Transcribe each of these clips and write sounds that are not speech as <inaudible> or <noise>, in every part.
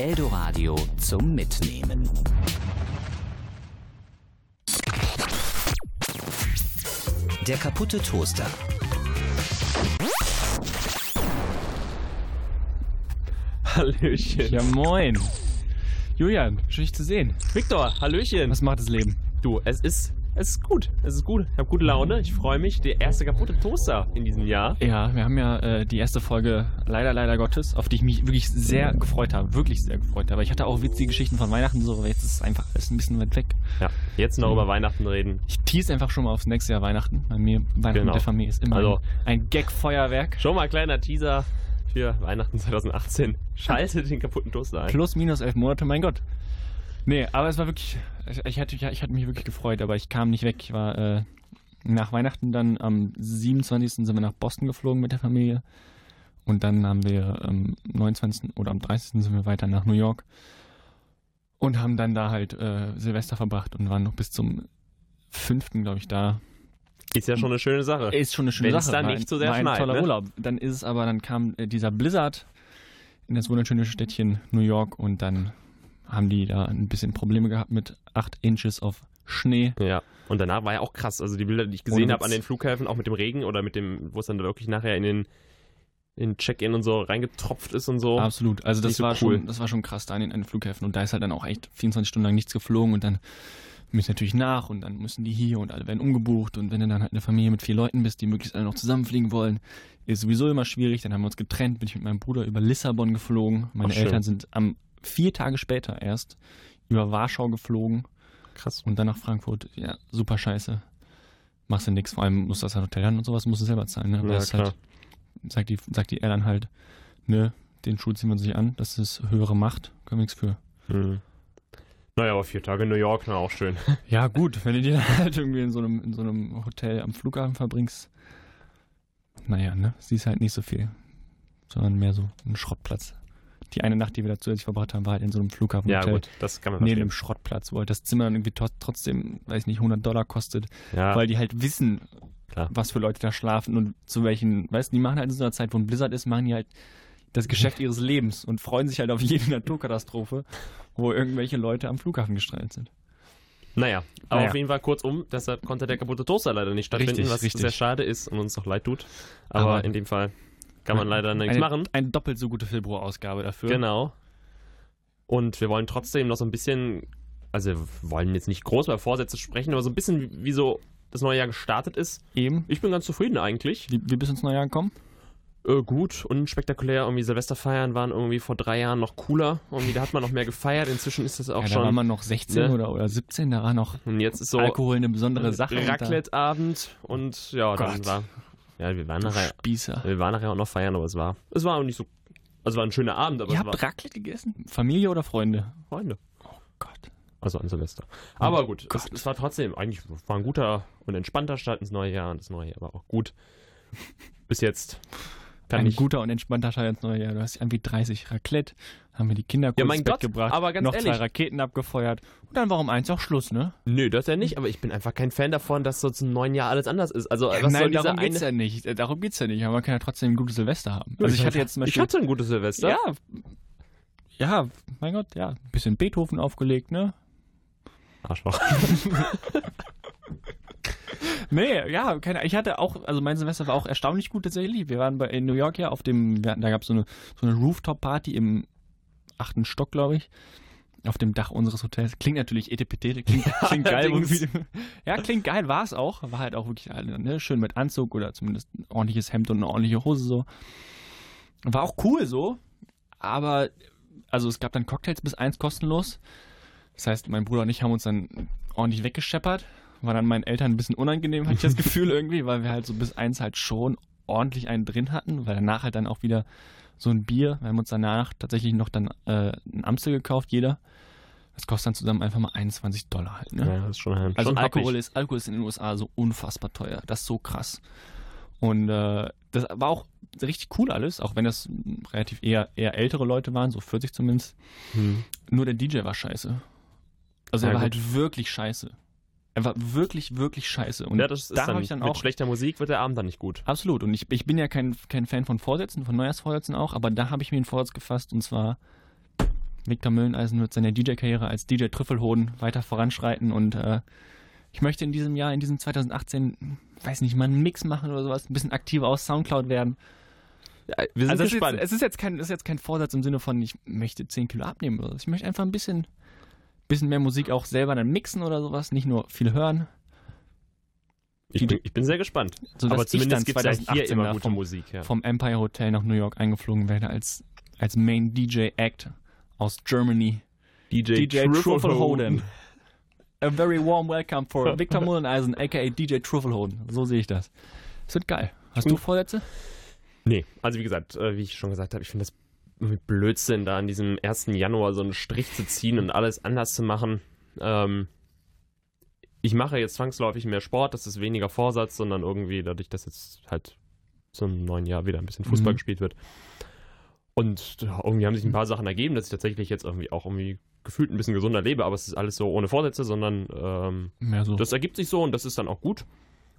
Eldoradio zum Mitnehmen. Der kaputte Toaster. Hallöchen. Ja, moin. Julian, schön dich zu sehen. Victor, Hallöchen. Was macht das Leben? Du, es ist, es ist gut. Es ist gut. Ich habe gute Laune. Ich freue mich. Der erste kaputte Toaster in diesem Jahr. Ja, wir haben ja äh, die erste Folge, leider, leider Gottes, auf die ich mich wirklich sehr gefreut habe. Wirklich sehr gefreut habe. Ich hatte auch witzige Geschichten von Weihnachten so, aber jetzt ist es einfach alles ein bisschen weit weg. Ja, jetzt noch Mhm. über Weihnachten reden. Ich tease einfach schon mal aufs nächste Jahr Weihnachten. Bei mir, Weihnachten Genau. mit der Familie ist immer Also- ein, ein Gag-Feuerwerk. Schon mal ein kleiner Teaser für Weihnachten <laughs> 2018. Schalte den kaputten Toaster ein. Plus, minus elf Monate, mein Gott. Nee, aber es war wirklich, ich, hatte, ich hatte mich wirklich gefreut, aber ich kam nicht weg. Ich war äh, nach Weihnachten dann am 27. sind wir nach Boston geflogen mit der Familie. Und dann haben wir am 29. oder am 30. sind wir weiter nach New York. Und haben dann da halt äh, Silvester verbracht und waren noch bis zum 5. glaube ich da. Ist ja schon eine schöne Sache. Ist schon eine schöne Wenn's Sache. dann war nicht ein, so sehr schneit, toller ne? Urlaub. Dann ist es aber, dann kam äh, dieser Blizzard in das wunderschöne Städtchen New York und dann haben die da ein bisschen Probleme gehabt mit 8 Inches auf Schnee. Ja. Und danach war ja auch krass. Also die Bilder, die ich gesehen habe an den Flughäfen, auch mit dem Regen oder mit dem, wo es dann wirklich nachher in den in Check-in und so reingetropft ist und so. Absolut. Also das so war cool. schon, das war schon krass da in den, an den Flughäfen und da ist halt dann auch echt 24 Stunden lang nichts geflogen und dann müssen natürlich nach und dann müssen die hier und alle werden umgebucht und wenn du dann halt eine Familie mit vier Leuten bist, die möglichst alle noch zusammenfliegen wollen, ist sowieso immer schwierig. Dann haben wir uns getrennt, bin ich mit meinem Bruder über Lissabon geflogen. Meine Ach. Eltern sind am vier Tage später erst über Warschau geflogen Krass. und dann nach Frankfurt. Ja, super scheiße. Machst du nix, vor allem musst du das Hotel dann und sowas musst du selber zahlen. Ne? Aber Ja, das ist klar. halt, sagt die, sagt die Airline halt, ne, den Schuh ziehen wir uns nicht an, das ist höhere Macht, können wir nichts für. Hm. Naja, aber vier Tage in New York, na auch schön. <laughs> Ja, gut, wenn du dir dann halt irgendwie in so einem, in so einem Hotel am Flughafen verbringst, naja, ne, siehst halt nicht so viel, sondern mehr so ein Schrottplatz. Die eine Nacht, die wir da zusätzlich verbracht haben, war halt in so einem Ja, Flughafenhotel. gut, das kann man Neben einem Schrottplatz, wo halt das Zimmer dann irgendwie trotzdem, weiß nicht, 100 Dollar kostet, Ja, weil die halt wissen, Klar. was für Leute da schlafen und zu welchen, weißt du, die machen halt in so einer Zeit, wo ein Blizzard ist, machen die halt das Geschäft ihres Lebens und freuen sich halt auf jede Naturkatastrophe, wo irgendwelche Leute am Flughafen gestrandet sind. naja, aber Naja. auf jeden Fall kurzum, deshalb konnte der kaputte Toaster leider nicht stattfinden, Richtig, was richtig. sehr schade ist und uns doch leid tut. Aber, Aber- in dem Fall kann man leider nichts eine, machen. Eine doppelt so gute Filbro-Ausgabe dafür. Genau. Und wir wollen trotzdem noch so ein bisschen, also wir wollen jetzt nicht groß über Vorsätze sprechen, aber so ein bisschen wie, wie so das neue Jahr gestartet ist. Eben. Ich bin ganz zufrieden eigentlich. Wie, wie bist du ins neue Jahr gekommen? Äh, gut, unspektakulär. Irgendwie Silvesterfeiern waren irgendwie vor drei Jahren noch cooler. Irgendwie, da hat man noch mehr gefeiert. Inzwischen ist das auch ja, da war schon. man noch 16 ne? oder, oder 17, da war noch Und jetzt ist so Alkohol eine besondere Sache. Raclette-Abend und ja, dann Gott. war. Ja, wir waren nachher. Spießer. Wir waren nachher auch noch feiern, aber es war. Es war auch nicht so. Also war ein schöner Abend, aber Ihr es war habt Raclette gegessen? Familie oder Freunde? Freunde. Gott. Also an Silvester. Aber gut, es, es war trotzdem, eigentlich war ein guter und entspannter Start ins neue Jahr und das neue Jahr war auch gut. Bis jetzt kann Ein ich. guter und entspannter Start ins neue Jahr. Du hast irgendwie 30 Raclette, haben wir die Kinder kurz Ja, mein Gott, gebracht, aber ganz noch ehrlich. zwei Raketen abgefeuert und dann war um eins auch Schluss, ne? Nö, das ja nicht, aber ich bin einfach kein Fan davon, dass so zum neuen Jahr alles anders ist. Also, was soll Nein, darum eine. geht's ja nicht. Äh, Darum geht's ja nicht. Aber man kann ja trotzdem ein gutes Silvester haben. Also ich hatte jetzt zum ich Beispiel... hatte ein gutes Silvester. ja, ja, mein Gott, ja. Ein bisschen Beethoven aufgelegt, ne? Arschloch. <laughs> <laughs> Nee, ja, keine, ich hatte auch, also mein Semester war auch erstaunlich gut tatsächlich. Wir waren bei, in New York ja auf dem, hatten, da gab es so eine, so eine Rooftop-Party im achten Stock, glaube ich. Auf dem Dach unseres Hotels. Klingt natürlich etepetete, klingt, <laughs> klingt geil. allerdings. irgendwie. Ja, klingt geil, war es auch. War halt auch wirklich ne, schön mit Anzug oder zumindest ein ordentliches Hemd und eine ordentliche Hose so. War auch cool so. Aber, also es gab dann Cocktails bis eins kostenlos. Das heißt, mein Bruder und ich haben uns dann ordentlich weggescheppert. War dann meinen Eltern ein bisschen unangenehm, hatte ich das Gefühl irgendwie, weil wir halt so bis eins halt schon ordentlich einen drin hatten, weil danach halt dann auch wieder so ein Bier. Wir haben uns danach tatsächlich noch dann äh, ein Amstel gekauft, jeder. Das kostet dann zusammen einfach mal 21 Dollar halt, ne? Ja, das ist schon, Also schon Alkohol ist, Alkohol ist in den USA so unfassbar teuer. Das ist so krass. Und äh, das war auch richtig cool alles, auch wenn das relativ eher, eher ältere Leute waren, so 40 zumindest. Hm. Nur der DJ war scheiße. Also Ja, er war gut. halt wirklich scheiße. Er war wirklich, wirklich scheiße. Und ja, das ist da dann, habe ich dann mit auch. schlechter Musik wird der Abend dann nicht gut. Absolut. Und ich, ich bin ja kein, kein Fan von Vorsätzen, von Neujahrsvorsätzen auch, aber da habe ich mir einen Vorsatz gefasst und zwar Victor Mülleneisen wird seine DJ-Karriere als DJ Trüffelhoden weiter voranschreiten und äh, ich möchte in diesem Jahr, in diesem 2018, weiß nicht, mal einen Mix machen oder sowas, ein bisschen aktiver aus Soundcloud werden. Ja, wir sind also es ist, gespannt. jetzt, es ist jetzt kein, es ist jetzt kein Vorsatz im Sinne von, ich möchte 10 Kilo abnehmen oder so. Ich möchte einfach ein bisschen, bisschen mehr Musik auch selber dann mixen oder sowas, nicht nur viel hören. ich, bin, ich bin sehr gespannt. Aber zumindest gibt es ja hier 2018 immer gute vom, Musik. Ja. vom Empire Hotel nach New York eingeflogen werde als, als Main DJ Act aus Germany. DJ, DJ Truffelhoden. A very warm welcome for <laughs> Victor Mulleneisen, aka DJ Truffelhoden. So sehe ich das. Es wird geil. Hast du Vorsätze? Nee, also wie gesagt, äh, wie ich schon gesagt habe, ich finde das Blödsinn, da an diesem 1. Januar so einen Strich zu ziehen und alles anders zu machen. Ähm, ich mache jetzt zwangsläufig mehr Sport, das ist weniger Vorsatz, sondern irgendwie dadurch, dass jetzt halt zum neuen Jahr wieder ein bisschen Fußball Mhm. gespielt wird. Und irgendwie haben sich ein paar Sachen ergeben, dass ich tatsächlich jetzt irgendwie auch irgendwie gefühlt ein bisschen gesunder lebe, aber es ist alles so ohne Vorsätze, sondern ähm, so. das ergibt sich so und das ist dann auch gut.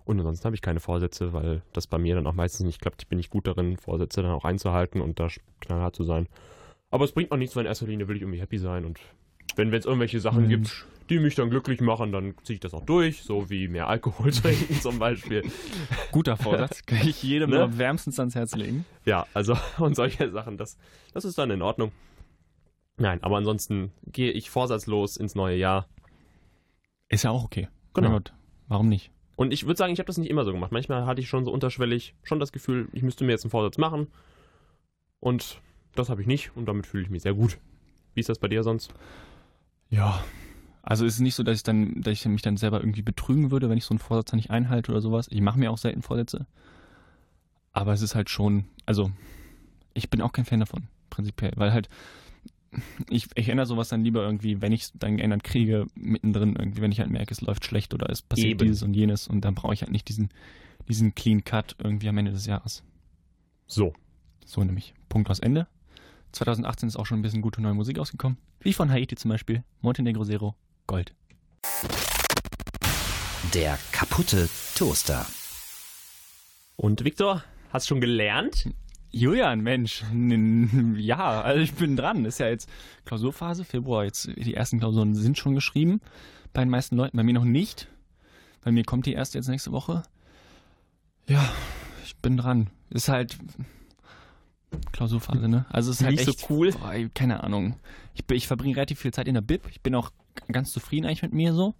Und ansonsten habe ich keine Vorsätze, weil das bei mir dann auch meistens nicht klappt. Ich bin nicht gut darin, Vorsätze dann auch einzuhalten und da knallhart zu sein. Aber es bringt auch nichts, weil in erster Linie will ich irgendwie happy sein. Und wenn es irgendwelche Sachen gibt, Mensch. die mich dann glücklich machen, dann ziehe ich das auch durch. So wie mehr Alkohol <laughs> trinken zum Beispiel. Guter Vorsatz. <laughs> Kann ich jedem Ne? nur wärmstens ans Herz legen. Ja, also <laughs> und solche Sachen, das, das ist dann in Ordnung. Nein, aber ansonsten gehe ich vorsatzlos ins neue Jahr. Ist ja auch okay. Genau. Gott. Warum nicht? Und ich würde sagen, ich habe das nicht immer so gemacht. Manchmal hatte ich schon so unterschwellig schon das Gefühl, ich müsste mir jetzt einen Vorsatz machen. Und das habe ich nicht und damit fühle ich mich sehr gut. Wie ist das bei dir sonst? Ja. Also es ist nicht so, dass ich dann, dass ich mich dann selber irgendwie betrügen würde, wenn ich so einen Vorsatz dann nicht einhalte oder sowas. Ich mache mir auch selten Vorsätze. Aber es ist halt schon, also ich bin auch kein Fan davon, prinzipiell, weil halt ich, ich ändere sowas dann lieber irgendwie, wenn ich es dann geändert kriege, mittendrin irgendwie, wenn ich halt merke, es läuft schlecht oder es passiert Eben. dieses und jenes und dann brauche ich halt nicht diesen, diesen Clean Cut irgendwie am Ende des Jahres. So. So nämlich. Punkt aus Ende. 2018 ist auch schon ein bisschen gute neue Musik ausgekommen. Wie von Haiti zum Beispiel. Montenegro Zero. Gold. Der kaputte Toaster. Und Viktor, hast schon gelernt? Julian, Mensch. Ja, also ich bin dran. Ist ja jetzt Klausurphase, Februar. Jetzt die ersten Klausuren sind schon geschrieben. Bei den meisten Leuten, bei mir noch nicht. Bei mir kommt die erste jetzt nächste Woche. Ja, ich bin dran. Ist halt Klausurphase, ne? Also es ist halt Nicht so echt cool. Boah, keine Ahnung. Ich, ich verbringe relativ viel Zeit in der Bib. Ich bin auch ganz zufrieden eigentlich mit mir so.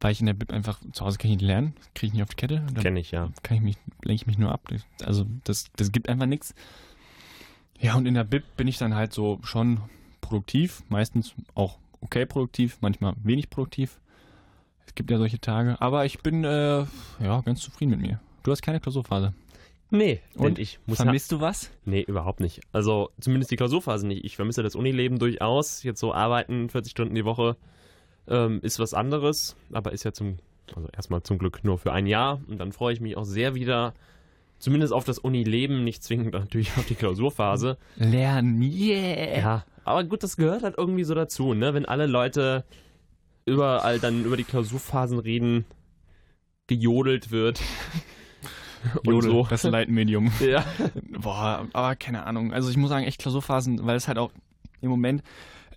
Weil ich in der Bib einfach, zu Hause kann ich nicht lernen, kriege ich nicht auf die Kette. Kenne ich, ja. kann ich mich, lenke ich mich nur ab. Also das, das gibt einfach nichts. Ja, und in der Bib bin ich dann halt so schon produktiv, meistens auch okay produktiv, manchmal wenig produktiv. Es gibt ja solche Tage, aber ich bin äh, ja ganz zufrieden mit mir. Du hast keine Klausurphase. Nee, Und? und ich muss Vermisst du was? Nee, überhaupt nicht. Also zumindest die Klausurphase nicht. Ich vermisse das Unileben durchaus. Jetzt so arbeiten, 40 Stunden die Woche, ähm, ist was anderes, aber ist ja zum, also erstmal zum Glück nur für ein Jahr. Und dann freue ich mich auch sehr wieder, zumindest auf das Unileben, nicht zwingend <laughs> natürlich auf die Klausurphase. Lernen, yeah! Ja, aber gut, das gehört halt irgendwie so dazu, ne? Wenn alle Leute überall dann über die Klausurphasen reden, gejodelt wird. <laughs> und Jodel, so. das Leitmedium. <laughs> Ja. Boah, aber keine Ahnung. Also ich muss sagen, echt Klausurphasen, weil es halt auch im Moment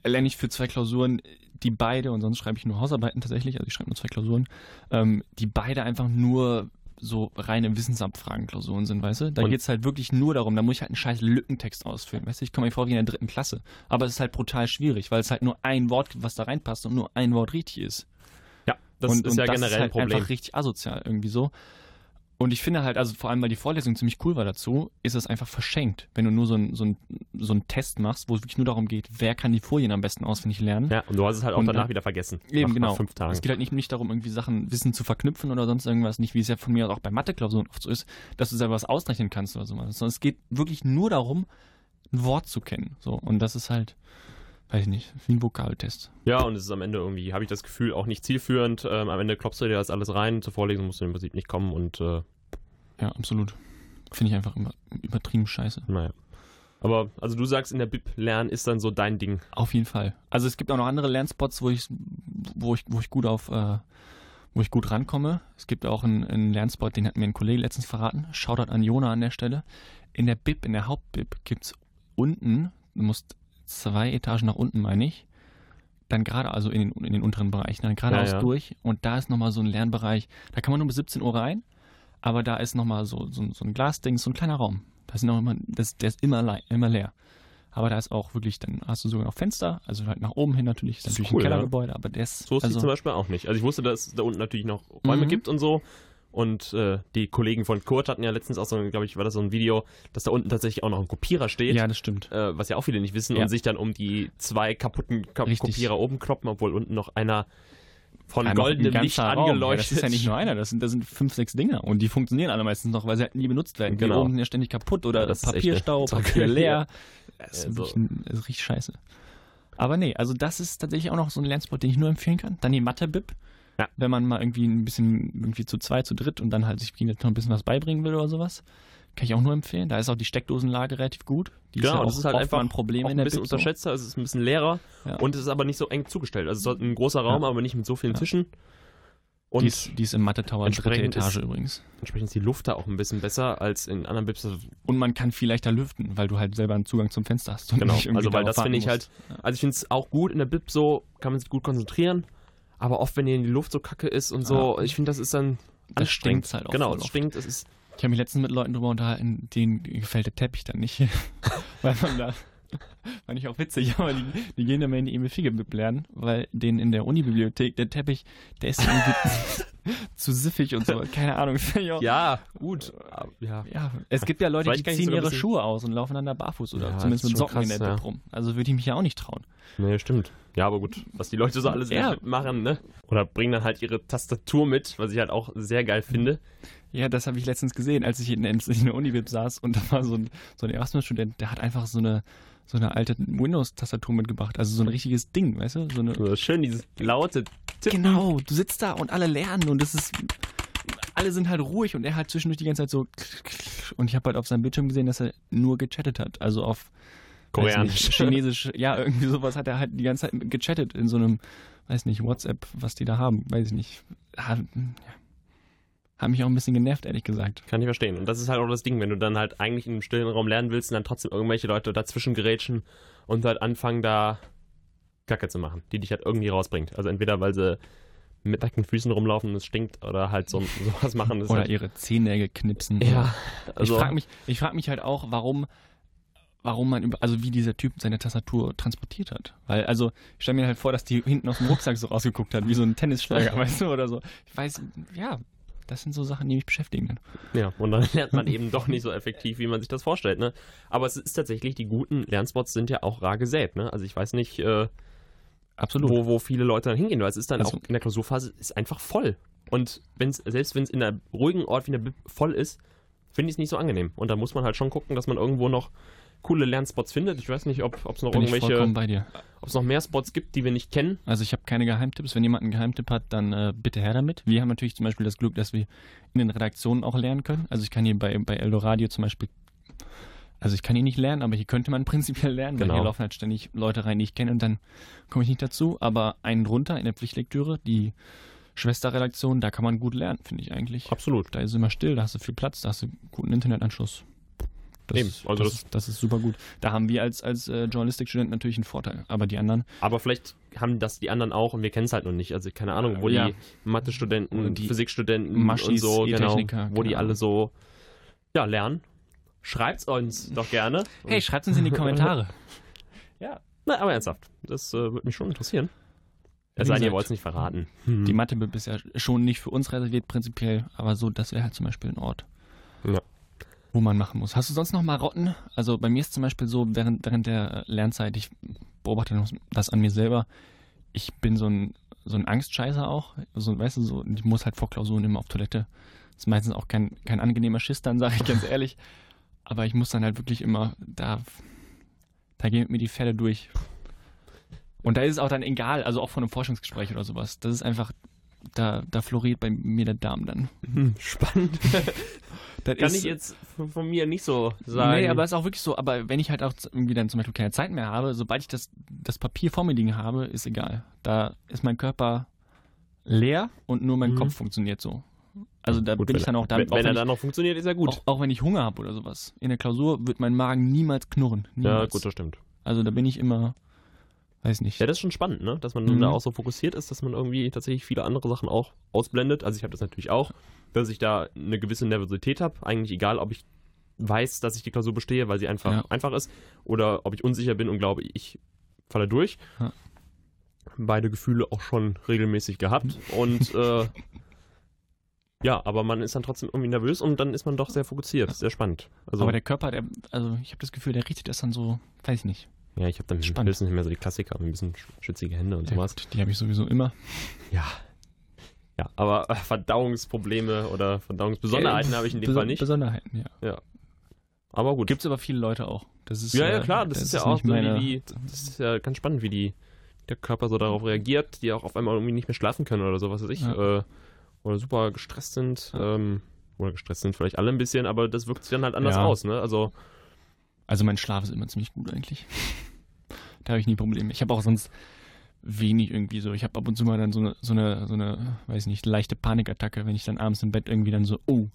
lerne ich für zwei Klausuren, die beide, und sonst schreibe ich nur Hausarbeiten tatsächlich, also ich schreibe nur zwei Klausuren, ähm, die beide einfach nur so reine Wissensabfragen-Klausuren sind, weißt du? Da geht es halt wirklich nur darum, da muss ich halt einen scheiß Lückentext ausfüllen, weißt du? Ich komme mir vor wie in der dritten Klasse. Aber es ist halt brutal schwierig, weil es halt nur ein Wort gibt, was da reinpasst und nur ein Wort richtig ist. Ja, das und, ist und ja das generell ist halt ein Problem. einfach richtig asozial irgendwie so. Und ich finde halt, also vor allem, weil die Vorlesung ziemlich cool war dazu, ist es einfach verschenkt, wenn du nur so einen so ein, so ein Test machst, wo es wirklich nur darum geht, wer kann die Folien am besten auswendig lernen. Ja, und du hast es halt auch Und danach dann- wieder vergessen. Eben, nach, genau. Nach fünf Tagen. Es geht halt nicht, nicht darum, irgendwie Sachen, Wissen zu verknüpfen oder sonst irgendwas, nicht wie es ja von mir auch bei Mathe-Klausuren oft so ist, dass du selber was ausrechnen kannst oder sowas, sondern es geht wirklich nur darum, ein Wort zu kennen. So. Und das ist halt, weiß ich nicht, wie ein Vokaltest. Ja, und es ist am Ende irgendwie, habe ich das Gefühl, auch nicht zielführend. Ähm, am Ende klopfst du dir das alles rein. Zur Vorlesung musst du im Prinzip nicht kommen und äh, Ja, absolut. Finde ich einfach über, übertrieben scheiße. naja. Aber, also du sagst, in der Bib lernen ist dann so dein Ding. Auf jeden Fall. Also es gibt auch noch andere Lernspots, wo ich, wo ich, wo ich gut auf, äh, wo ich gut rankomme. Es gibt auch einen, einen Lernspot, den hat mir ein Kollege letztens verraten. Shoutout an Jona an der Stelle. In der Bib, in der Hauptbib, gibt's unten, du musst zwei Etagen nach unten, meine ich. Dann gerade, also in den, in den unteren Bereichen, dann geradeaus Ja, ja. durch. Und da ist nochmal so ein Lernbereich. Da kann man nur bis 17 Uhr rein, aber da ist nochmal so, so, so ein Glasding, so ein kleiner Raum. Da sind noch immer, das, der ist immer, immer leer. Aber da ist auch wirklich, dann hast du sogar noch Fenster, also halt nach oben hin natürlich, ist Das ist natürlich cool, ein ja. Kellergebäude, aber der ist, So ist also, zum Beispiel auch nicht. Also ich wusste, dass es da unten natürlich noch Räume Mhm. gibt und so. Und äh, die Kollegen von Kurt hatten ja letztens auch so, glaube ich, war das so ein Video, dass da unten tatsächlich auch noch ein Kopierer steht. ja, das stimmt. Äh, was ja auch viele nicht wissen Ja. und sich dann um die zwei kaputten Ko Richtig. Kopierer oben kloppen, obwohl unten noch einer von Einmal goldenem Licht Raum. angeleuchtet. Ja, das ist ja nicht nur einer, das sind, das sind fünf, sechs Dinger und die funktionieren alle meistens noch, weil sie halt nie benutzt werden. Die Genau. oben sind ja ständig kaputt oder Ja, das ist Papierstau, Papier leer. <laughs> Das ist Also- ein, das riecht scheiße. Aber nee, also das ist tatsächlich auch noch so ein Lernspot, den ich nur empfehlen kann. Dann die Mathe-Bib. Ja. Wenn man mal irgendwie ein bisschen irgendwie zu zweit, zu dritt und dann halt sich noch ein bisschen was beibringen will oder sowas. Kann ich auch nur empfehlen. Da ist auch die Steckdosenlage relativ gut. Die Genau, ist ja das ist halt einfach ein Problem in ein der bisschen Bib so. unterschätzter, also es ist ein bisschen leerer Ja. und es ist aber nicht so eng zugestellt. Also es ist ein großer Raum, Ja. aber nicht mit so vielen. Tischen. Und Die ist, die ist im Mathe-Tower dritte entsprechend Etage ist- übrigens. entsprechend ist die Luft da auch ein bisschen besser als in anderen. Also Und man kann viel leichter lüften, weil du halt selber einen Zugang zum Fenster hast. Genau, also weil das finde ich halt, also ich finde es auch gut in der Bib so, kann man sich gut konzentrieren, aber oft wenn hier die Luft so kacke ist und so, Ja. ich finde das ist dann Das stinkt's halt auch Genau, es stinkt, es ist, Ich habe mich letztens mit Leuten drüber unterhalten, denen gefällt der Teppich dann nicht. <laughs> weil man da, <laughs> fand ich auch witzig, <laughs> aber die, die gehen immer in die Emil Fiege-Bib lernen, weil denen in der Unibibliothek der Teppich, der ist irgendwie <laughs> zu siffig und so. Keine Ahnung. ja, gut, ja. Ja, es gibt ja Leute, die ziehen ihre Schuhe aus und laufen dann da barfuß oder Ja, zumindest mit Socken in krass, der ja. Bib rum. Also würde ich mich ja auch nicht trauen. Nee, stimmt. Ja, aber gut, was die Leute so alles Ja. machen, ne? Oder bringen dann halt ihre Tastatur mit, was ich halt auch sehr geil finde. Ja, das habe ich letztens gesehen, als ich in, in der Unibib saß und da war so ein, so ein Erasmus-Student, der hat einfach so eine, so eine alte Windows-Tastatur mitgebracht. Also so ein richtiges Ding, weißt du? So eine, schön dieses laute Tippen. genau, du sitzt da und alle lernen und es ist, alle sind halt ruhig und er halt zwischendurch die ganze Zeit so und ich habe halt auf seinem Bildschirm gesehen, dass er nur gechattet hat. Also auf Koreanisch. nicht, <laughs> Chinesisch, ja, irgendwie sowas hat er halt die ganze Zeit gechattet in so einem, weiß nicht, WhatsApp, was die da haben, weiß ich nicht. Ha- ja. Hat mich auch ein bisschen genervt, ehrlich gesagt. Kann ich verstehen. Und das ist halt auch das Ding, wenn du dann halt eigentlich in einem stillen Raum lernen willst und dann trotzdem irgendwelche Leute dazwischen gerätschen und halt anfangen da Kacke zu machen, die dich halt irgendwie rausbringt. Also entweder weil sie mit nackten Füßen rumlaufen und es stinkt oder halt so <laughs> sowas machen. Oder halt, ihre Zehennägel knipsen. ja, also ich frage mich, ich frag mich halt auch, warum, warum man, über, also wie dieser Typ seine Tastatur transportiert hat. Weil, also, ich stelle mir halt vor, dass die hinten aus dem Rucksack so rausgeguckt hat, wie so ein Tennisschläger, <laughs> weißt du, oder so. Ich weiß, ja, das sind so Sachen, die mich beschäftigen. Dann. Ja, und dann <laughs> lernt man eben doch nicht so effektiv, wie man sich das vorstellt, ne? Aber es ist tatsächlich, die guten Lernspots sind ja auch rar gesät, ne? Also ich weiß nicht, äh, Absolut. wo, wo viele Leute dann hingehen, weil es ist dann Also- auch in der Klausurphase ist einfach voll. Und wenn's, selbst wenn es in einem ruhigen Ort wie in der Bib voll ist, finde ich es nicht so angenehm. Und da muss man halt schon gucken, dass man irgendwo noch coole Lernspots findet. Ich weiß nicht, ob es noch Bin irgendwelche, bei dir. ob es noch mehr Spots gibt, die wir nicht kennen. Also ich habe keine Geheimtipps. Wenn jemand einen Geheimtipp hat, dann äh, bitte her damit. Wir haben natürlich zum Beispiel das Glück, dass wir in den Redaktionen auch lernen können. Also ich kann hier bei, bei Eldoradio zum Beispiel, also ich kann hier nicht lernen, aber hier könnte man <laughs> prinzipiell lernen, weil Genau. hier laufen halt ständig Leute rein, die ich kenne und dann komme ich nicht dazu. Aber einen drunter in der Pflichtlektüre, die Schwesterredaktion, da kann man gut lernen, finde ich eigentlich. Absolut. Da ist immer still, da hast du viel Platz, da hast du guten Internetanschluss. Das, Eben, also das, das- ist, das ist super gut. Da haben wir als, als äh, Journalistikstudenten natürlich einen Vorteil. Aber die anderen, Aber vielleicht haben das die anderen auch und wir kennen es halt noch nicht. Also keine Ahnung, wo Ja. die Mathe-Studenten, die Physikstudenten und Maschis, so, genau, E-Techniker, wo die alle so ja, lernen. Schreibt's uns doch gerne. hey, schreibt uns in die Kommentare. <laughs> Na, aber ernsthaft, das äh, würde mich schon interessieren. Es sei denn, ihr wollt es nicht verraten. Die Mathe ist ja schon nicht für uns reserviert prinzipiell, aber so, das wäre halt zum Beispiel ein Ort, Ja. Wo man machen muss. Hast du sonst noch Marotten? Also bei mir ist zum Beispiel so, während, während der Lernzeit, ich beobachte das an mir selber, ich bin so ein, so ein Angstscheißer auch. So, weißt du, so, ich muss halt vor Klausuren immer auf Toilette. Das ist meistens auch kein, kein angenehmer Schiss dann, sage ich ganz ehrlich. Aber ich muss dann halt wirklich immer, da, da gehen mir die Fälle durch. Und da ist es auch dann egal, also auch von einem Forschungsgespräch oder sowas. Das ist einfach, da, da floriert bei mir der Darm dann. Hm, Spannend. <laughs> Das Kann ist, ich jetzt von, mir nicht so sagen. Nee, aber es ist auch wirklich so, aber wenn ich halt auch irgendwie dann zum Beispiel keine Zeit mehr habe, sobald ich das, das Papier vor mir liegen habe, ist egal. Da ist mein Körper leer und nur mein Mhm. Kopf funktioniert so. Also da Gut, bin ich dann auch da. wenn, wenn er dann noch funktioniert, ist er gut. auch, auch wenn ich Hunger habe oder sowas. In der Klausur wird mein Magen niemals knurren. ja, Niemals. gut, das stimmt. Also da bin ich immer, weiß nicht. Ja, das ist schon spannend, ne? Dass man Mhm. da auch so fokussiert ist, dass man irgendwie tatsächlich viele andere Sachen auch ausblendet. Also ich habe das natürlich auch, dass ich da eine gewisse Nervosität habe. Eigentlich egal, ob ich weiß, dass ich die Klausur bestehe, weil sie einfach Ja. einfach ist, oder ob ich unsicher bin und glaube, ich falle durch. Ja. Beide Gefühle auch schon regelmäßig gehabt. <laughs> Und äh, ja, aber man ist dann trotzdem irgendwie nervös und dann ist man doch sehr fokussiert. Sehr spannend. Also, Aber der Körper, der, also ich habe das Gefühl, der richtet das dann so, weiß ich nicht. Ja, ich habe dann Spannend. höchstens nicht mehr so die Klassiker, ein bisschen schützige Hände und Ja, sowas. gut, die habe ich sowieso immer. Ja. Ja, aber äh, Verdauungsprobleme oder Verdauungsbesonderheiten habe ich in dem Beso- Fall nicht. Besonderheiten, ja. Aber gut. Gibt es aber viele Leute auch. Das ist, ja, ja, äh, klar, das, ist ja auch nicht so, meine, wie die, das ist ja ganz spannend, wie die, der Körper so darauf reagiert, die auch auf einmal irgendwie nicht mehr schlafen können oder so, was weiß ich. Ja. Äh, oder super gestresst sind. Ja. Ähm, oder gestresst sind vielleicht alle ein bisschen, aber das wirkt sich dann halt anders Ja. aus, ne? Also, Also mein Schlaf ist immer ziemlich gut eigentlich. <laughs> da habe ich nie Probleme. Ich habe auch sonst wenig irgendwie so. Ich habe ab und zu mal dann so eine, so eine, so eine, weiß nicht, leichte Panikattacke, wenn ich dann abends im Bett irgendwie dann so, oh,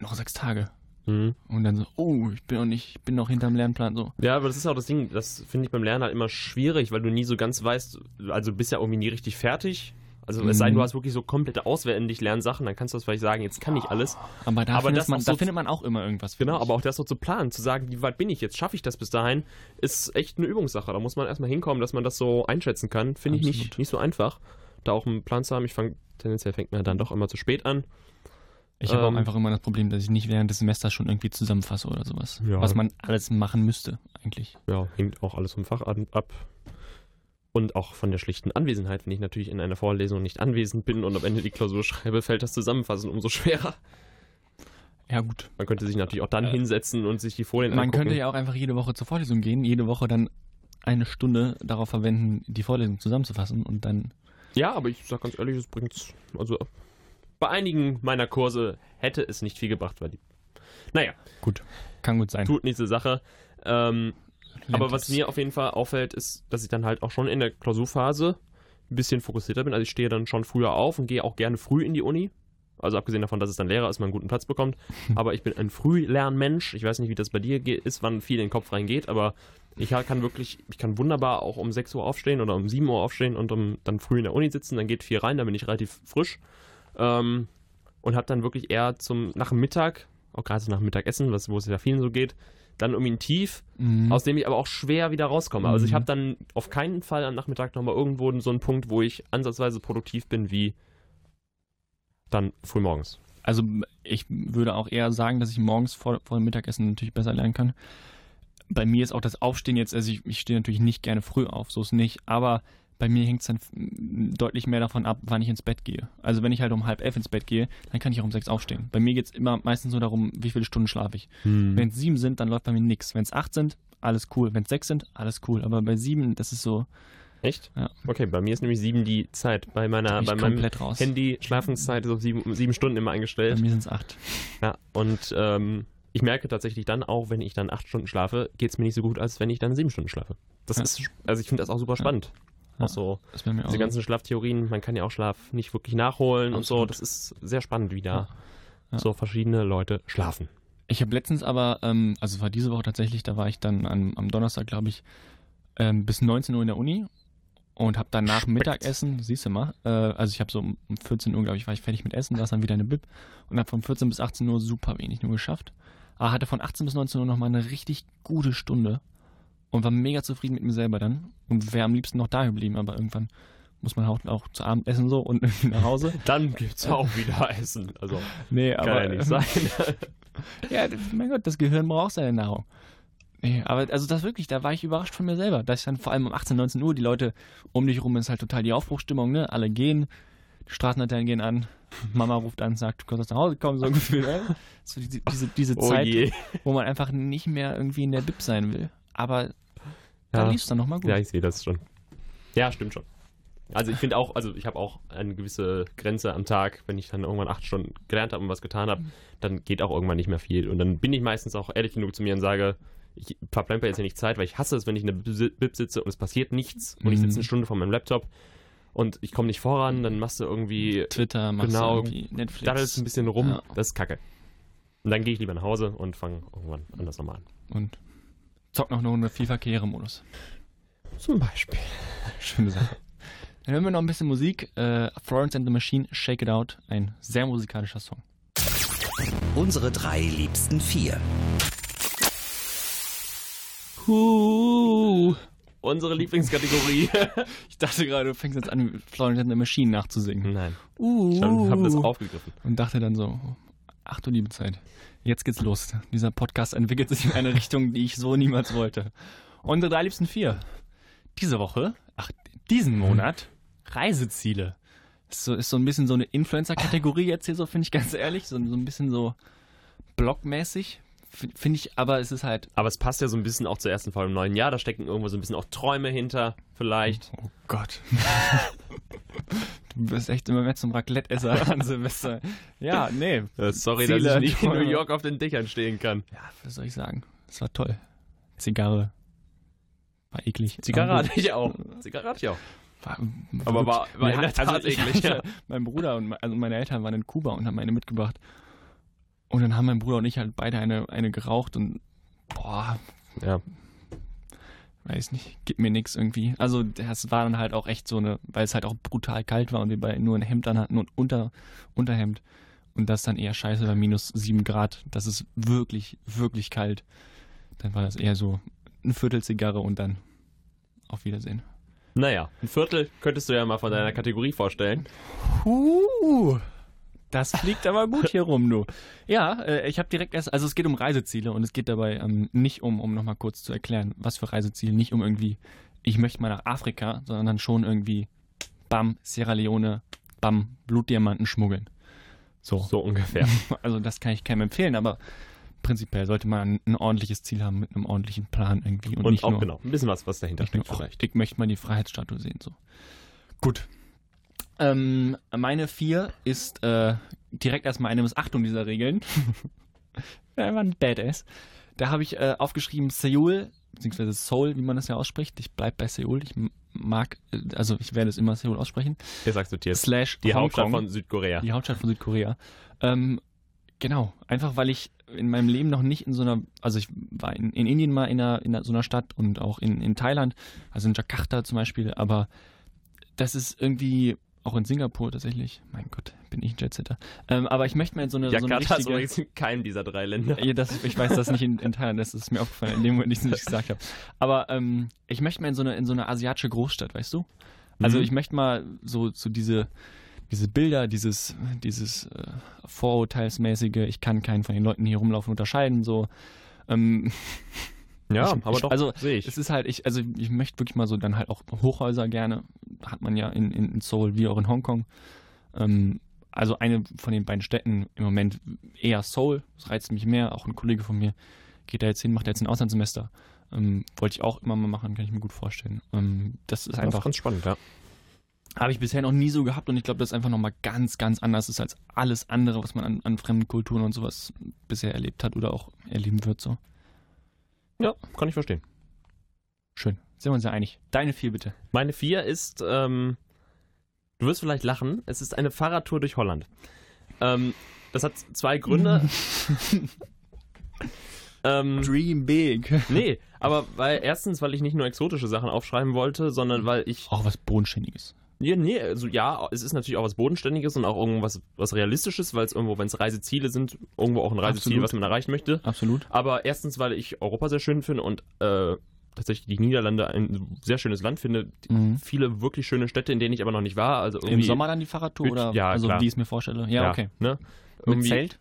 noch sechs Tage. mhm. Und dann so, oh, ich bin noch nicht, ich bin noch hinterm Lernplan so. Ja, aber das ist auch das Ding, das finde ich beim Lernen halt immer schwierig, weil du nie so ganz weißt, also du bist ja irgendwie nie richtig fertig. Also es sei denn, Mhm. du hast wirklich so komplette auswendig Lernsachen, dann kannst du das vielleicht sagen, jetzt kann ich alles. Aber da, Aber findet, man, auch da so- findet man auch immer irgendwas. Genau, finde aber auch das so zu planen, zu sagen, wie weit bin ich jetzt, schaffe ich das bis dahin, ist echt eine Übungssache. Da muss man erstmal hinkommen, dass man das so einschätzen kann. Finde ich nicht, nicht so einfach, da auch einen Plan zu haben. Ich fange, tendenziell fängt man dann doch immer zu spät an. Ich habe ähm, auch einfach immer das Problem, dass ich nicht während des Semesters schon irgendwie zusammenfasse oder sowas. Ja. Was man alles machen müsste, eigentlich. Ja, hängt auch alles vom Fach ab. Und auch von der schlichten Anwesenheit. Wenn ich natürlich in einer Vorlesung nicht anwesend bin und am Ende die Klausur schreibe, fällt das Zusammenfassen umso schwerer. Ja, gut. Man könnte sich natürlich auch dann hinsetzen und sich die Folien Man angucken. könnte ja auch einfach jede Woche zur Vorlesung gehen, jede Woche dann eine Stunde darauf verwenden, die Vorlesung zusammenzufassen und dann. Ja, aber ich sag ganz ehrlich, es bringt's. Also bei einigen meiner Kurse hätte es nicht viel gebracht, weil die. Naja, Gut. Kann gut sein. tut nichts zur Sache. Ähm, aber was mir auf jeden Fall auffällt, ist, dass ich dann halt auch schon in der Klausurphase ein bisschen fokussierter bin. Also ich stehe dann schon früher auf und gehe auch gerne früh in die Uni. Also abgesehen davon, dass es dann Lehrer ist, man einen guten Platz bekommt. <laughs> Aber ich bin ein Frühlernmensch. Ich weiß nicht, wie das bei dir ist, wann viel in den Kopf reingeht, aber ich kann wirklich, ich kann wunderbar auch um 6 Uhr aufstehen oder um 7 Uhr aufstehen und um, dann früh in der Uni sitzen. Dann geht viel rein, dann bin ich relativ frisch. Ähm, und habe dann wirklich eher zum, nach dem Mittag, auch gerade so nach dem Mittagessen, was, wo es ja vielen so geht, dann irgendwie ein Tief, Mhm. aus dem ich aber auch schwer wieder rauskomme. Also ich Mhm. habe dann auf keinen Fall am Nachmittag nochmal irgendwo so einen Punkt, wo ich ansatzweise produktiv bin wie dann frühmorgens. Also ich würde auch eher sagen, dass ich morgens vor, vor dem Mittagessen natürlich besser lernen kann. Bei mir ist auch das Aufstehen jetzt, also ich, ich stehe natürlich nicht gerne früh auf, so ist nicht, aber bei mir hängt es dann deutlich mehr davon ab, wann ich ins Bett gehe. Also wenn ich halt um halb elf ins Bett gehe, dann kann ich auch um sechs aufstehen. Bei mir geht es immer meistens nur darum, wie viele Stunden schlafe ich. Wenn es sieben sind, dann läuft bei mir nichts. Wenn es acht sind, alles cool. Wenn es sechs sind, alles cool. Aber bei sieben, das ist so Echt? Ja. Okay, bei mir ist nämlich sieben die Zeit. Bei meiner, bei meinem raus. Handy Schlafenszeit ist auf sieben, sieben Stunden immer Bei eingestellt. mir sind es acht. Ja, und ähm, ich merke tatsächlich dann auch, wenn ich dann acht Stunden schlafe, geht es mir nicht so gut, als wenn ich dann sieben Stunden schlafe. Das Ja. ist, also ich finde das auch super spannend. Ja. Auch so ist mir auch diese so. ganzen Schlaftheorien, man kann ja auch Schlaf nicht wirklich nachholen und so. Absolut. Das ist sehr spannend, wie da Ja. so verschiedene Leute schlafen. Ich habe letztens aber, ähm, also es war diese Woche tatsächlich, da war ich dann am, am Donnerstag, glaube ich, ähm, bis 19 Uhr in der Uni und habe dann nach Schmeckt. Mittagessen, siehst du mal, äh, also ich habe so um um 14 Uhr, glaube ich, war ich fertig mit Essen, saß dann wieder in der Bib und habe von 14 bis 18 Uhr super wenig nur geschafft. Aber hatte von 18 bis 19 Uhr nochmal eine richtig gute Stunde und war mega zufrieden mit mir selber dann und wäre am liebsten noch da geblieben, aber irgendwann muss man auch, auch zu Abend essen so und <laughs> irgendwie nach Hause. Dann gibt's auch wieder Essen. Also Nee, kann aber ja nicht sein. <laughs> Ja, mein Gott, das Gehirn braucht seine Nahrung. Nee, aber also das wirklich, da war ich überrascht von mir selber, dass ich dann vor allem um 18, 19 Uhr, die Leute um dich rum ist halt total die Aufbruchstimmung, ne? Alle gehen, die Straßenlaternen gehen an, Mama ruft an, sagt, du kannst nach Hause kommen, so ungefähr. Ne? So diese, diese, diese oh Zeit, je. wo man einfach nicht mehr irgendwie in der Bib sein will. Aber da Ja. lief es dann nochmal gut. Ja, ich sehe das schon. Ja, stimmt schon. Also ich finde auch, also ich habe auch eine gewisse Grenze am Tag, wenn ich dann irgendwann acht Stunden gelernt habe und was getan habe, dann geht auch irgendwann nicht mehr viel. Und dann bin ich meistens auch ehrlich genug zu mir und sage, ich verplemper jetzt hier nicht Zeit, weil ich hasse es, wenn ich in der Bib sitze und es passiert nichts und ich Mhm. sitze eine Stunde vor meinem Laptop und ich komme nicht voran, dann machst du irgendwie, Twitter, machst Genau, du irgendwie Netflix. daddelst ein bisschen rum, Ja. das ist kacke. Und dann gehe ich lieber nach Hause und fange irgendwann anders nochmal an. Und zock noch eine FIFA-Karriere-Modus. Zum Beispiel. Schöne Sache. Dann hören wir noch ein bisschen Musik. Äh, Florence and the Machine, Shake It Out. Ein sehr musikalischer Song. Unsere drei liebsten vier. Huh. Unsere Lieblingskategorie. <laughs> Ich dachte gerade, du fängst jetzt an, Florence and the Machine nachzusingen. Nein. Uh. Ich habe das aufgegriffen. Und dachte dann so, ach du liebe Zeit, jetzt geht's los. Dieser Podcast entwickelt sich in eine <laughs> Richtung, die ich so niemals wollte. Unsere drei liebsten vier. Diese Woche, ach, diesen Monat, Reiseziele. Ist so, ist so ein bisschen so eine Influencer-Kategorie jetzt hier so, finde ich ganz ehrlich. So, so ein bisschen so blockmäßig. Finde ich, aber es ist halt. Aber es passt ja so ein bisschen auch zur ersten Folge im neuen Jahr. Da stecken irgendwo so ein bisschen auch Träume hinter, vielleicht. Oh Gott. <laughs> du bist echt immer mehr zum Raclette-Esser an Silvester. Ja, nee. Äh, sorry, Ziele, dass ich nicht in. New York auf den Dächern stehen kann. Ja, was soll ich sagen? Das war toll. Zigarre. War eklig. Zigarre hatte ich auch. Zigarre hatte ich auch. War, Aber gut. war- war in der Tat also eklig, ja. Mein Bruder und also meine Eltern waren in Kuba und haben eine mitgebracht. Und dann haben mein Bruder und ich halt beide eine, eine geraucht und boah, Ja. Weiß nicht, gibt mir nix irgendwie. Also das war dann halt auch echt so eine, weil es halt auch brutal kalt war und wir beide nur ein Hemd an hatten und unter, Unterhemd. Und das dann eher scheiße bei minus sieben Grad. Das ist wirklich, wirklich kalt. Dann war das eher so ein Viertel Zigarre und dann auf Wiedersehen. Naja, ein Viertel könntest du ja mal von deiner Kategorie vorstellen. Huh, das fliegt aber gut hier rum, du. Ja, äh, ich habe direkt erst, also es geht um Reiseziele und es geht dabei ähm, nicht um, um nochmal kurz zu erklären, was für Reiseziele, nicht um irgendwie, ich möchte mal nach Afrika, sondern schon irgendwie, bam, Sierra Leone, bam, Blutdiamanten schmuggeln. So. So ungefähr. <laughs> Also das kann ich keinem empfehlen, aber prinzipiell sollte man ein ordentliches Ziel haben mit einem ordentlichen Plan irgendwie. Und, Und nicht auch nur, genau, ein bisschen was, was dahinter steckt vielleicht. ich möchte mal die Freiheitsstatue sehen. So. Gut. Ähm, meine vier ist äh, direkt erstmal eine Missachtung dieser Regeln. <laughs> ja, war ein Badass. Da habe ich äh, aufgeschrieben Seoul, beziehungsweise Seoul, wie man das ja ausspricht. Ich bleib bei Seoul. Ich mag, äh, also ich werde es immer Seoul aussprechen. Jetzt akzeptiert. Slash Die Hauptstadt Hongkong. von Südkorea. Die Hauptstadt von Südkorea. Ähm, genau, einfach weil ich in meinem Leben noch nicht in so einer, also ich war in, in Indien mal in, einer, in einer, so einer Stadt und auch in, in Thailand, also in Jakarta zum Beispiel, aber das ist irgendwie, auch in Singapur tatsächlich, mein Gott, bin ich ein Jetsetter. Ähm, aber ich möchte mal in so eine, so eine Jakarta ist übrigens in keinem dieser drei Länder. Ja, das, ich weiß das nicht in, in Thailand, das ist mir aufgefallen, in dem Moment, ich es nicht gesagt habe. Aber ähm, ich möchte mal in so, eine, in so eine asiatische Großstadt, weißt du? Also Mhm. ich möchte mal so, so diese, diese Bilder, dieses, dieses äh, Vorurteilsmäßige, ich kann keinen von den Leuten hier rumlaufen unterscheiden, so. Ähm, Ja, ich, aber ich, doch, also ich. es ist halt, ich, also ich möchte wirklich mal so dann halt auch Hochhäuser gerne, hat man ja in, in, Seoul wie auch in Hongkong. Ähm, also eine von den beiden Städten im Moment eher Seoul, das reizt mich mehr. Auch ein Kollege von mir geht da jetzt hin, macht jetzt ein Auslandssemester. Ähm, wollte ich auch immer mal machen, kann ich mir gut vorstellen. Ähm, das ist Das ist einfach, ganz spannend, ja. habe ich bisher noch nie so gehabt und ich glaube, das ist einfach nochmal ganz, ganz anders ist als alles andere, was man an, an fremden Kulturen und sowas bisher erlebt hat oder auch erleben wird. So. Ja, kann ich verstehen. Schön. Sind wir uns ja einig. Deine vier bitte. Meine vier ist, ähm, du wirst vielleicht lachen, es ist eine Fahrradtour durch Holland. Ähm, das hat zwei Gründe. <laughs> ähm, Dream big. nee, aber weil erstens, weil ich nicht nur exotische Sachen aufschreiben wollte, sondern weil ich. Auch was Bodenständiges. Ja, nee, also ja, es ist natürlich auch was Bodenständiges und auch irgendwas was Realistisches, weil es irgendwo, wenn es Reiseziele sind, irgendwo auch ein Reiseziel, Absolut. was man erreichen möchte. Absolut. Aber erstens, weil ich Europa sehr schön finde und äh, tatsächlich die Niederlande ein sehr schönes Land finde. Mhm. Viele wirklich schöne Städte, in denen ich aber noch nicht war. Also Im Sommer dann die Fahrradtour oder ja, also klar. wie ich es mir vorstelle? Ja, okay. Ne? Mit Zelt?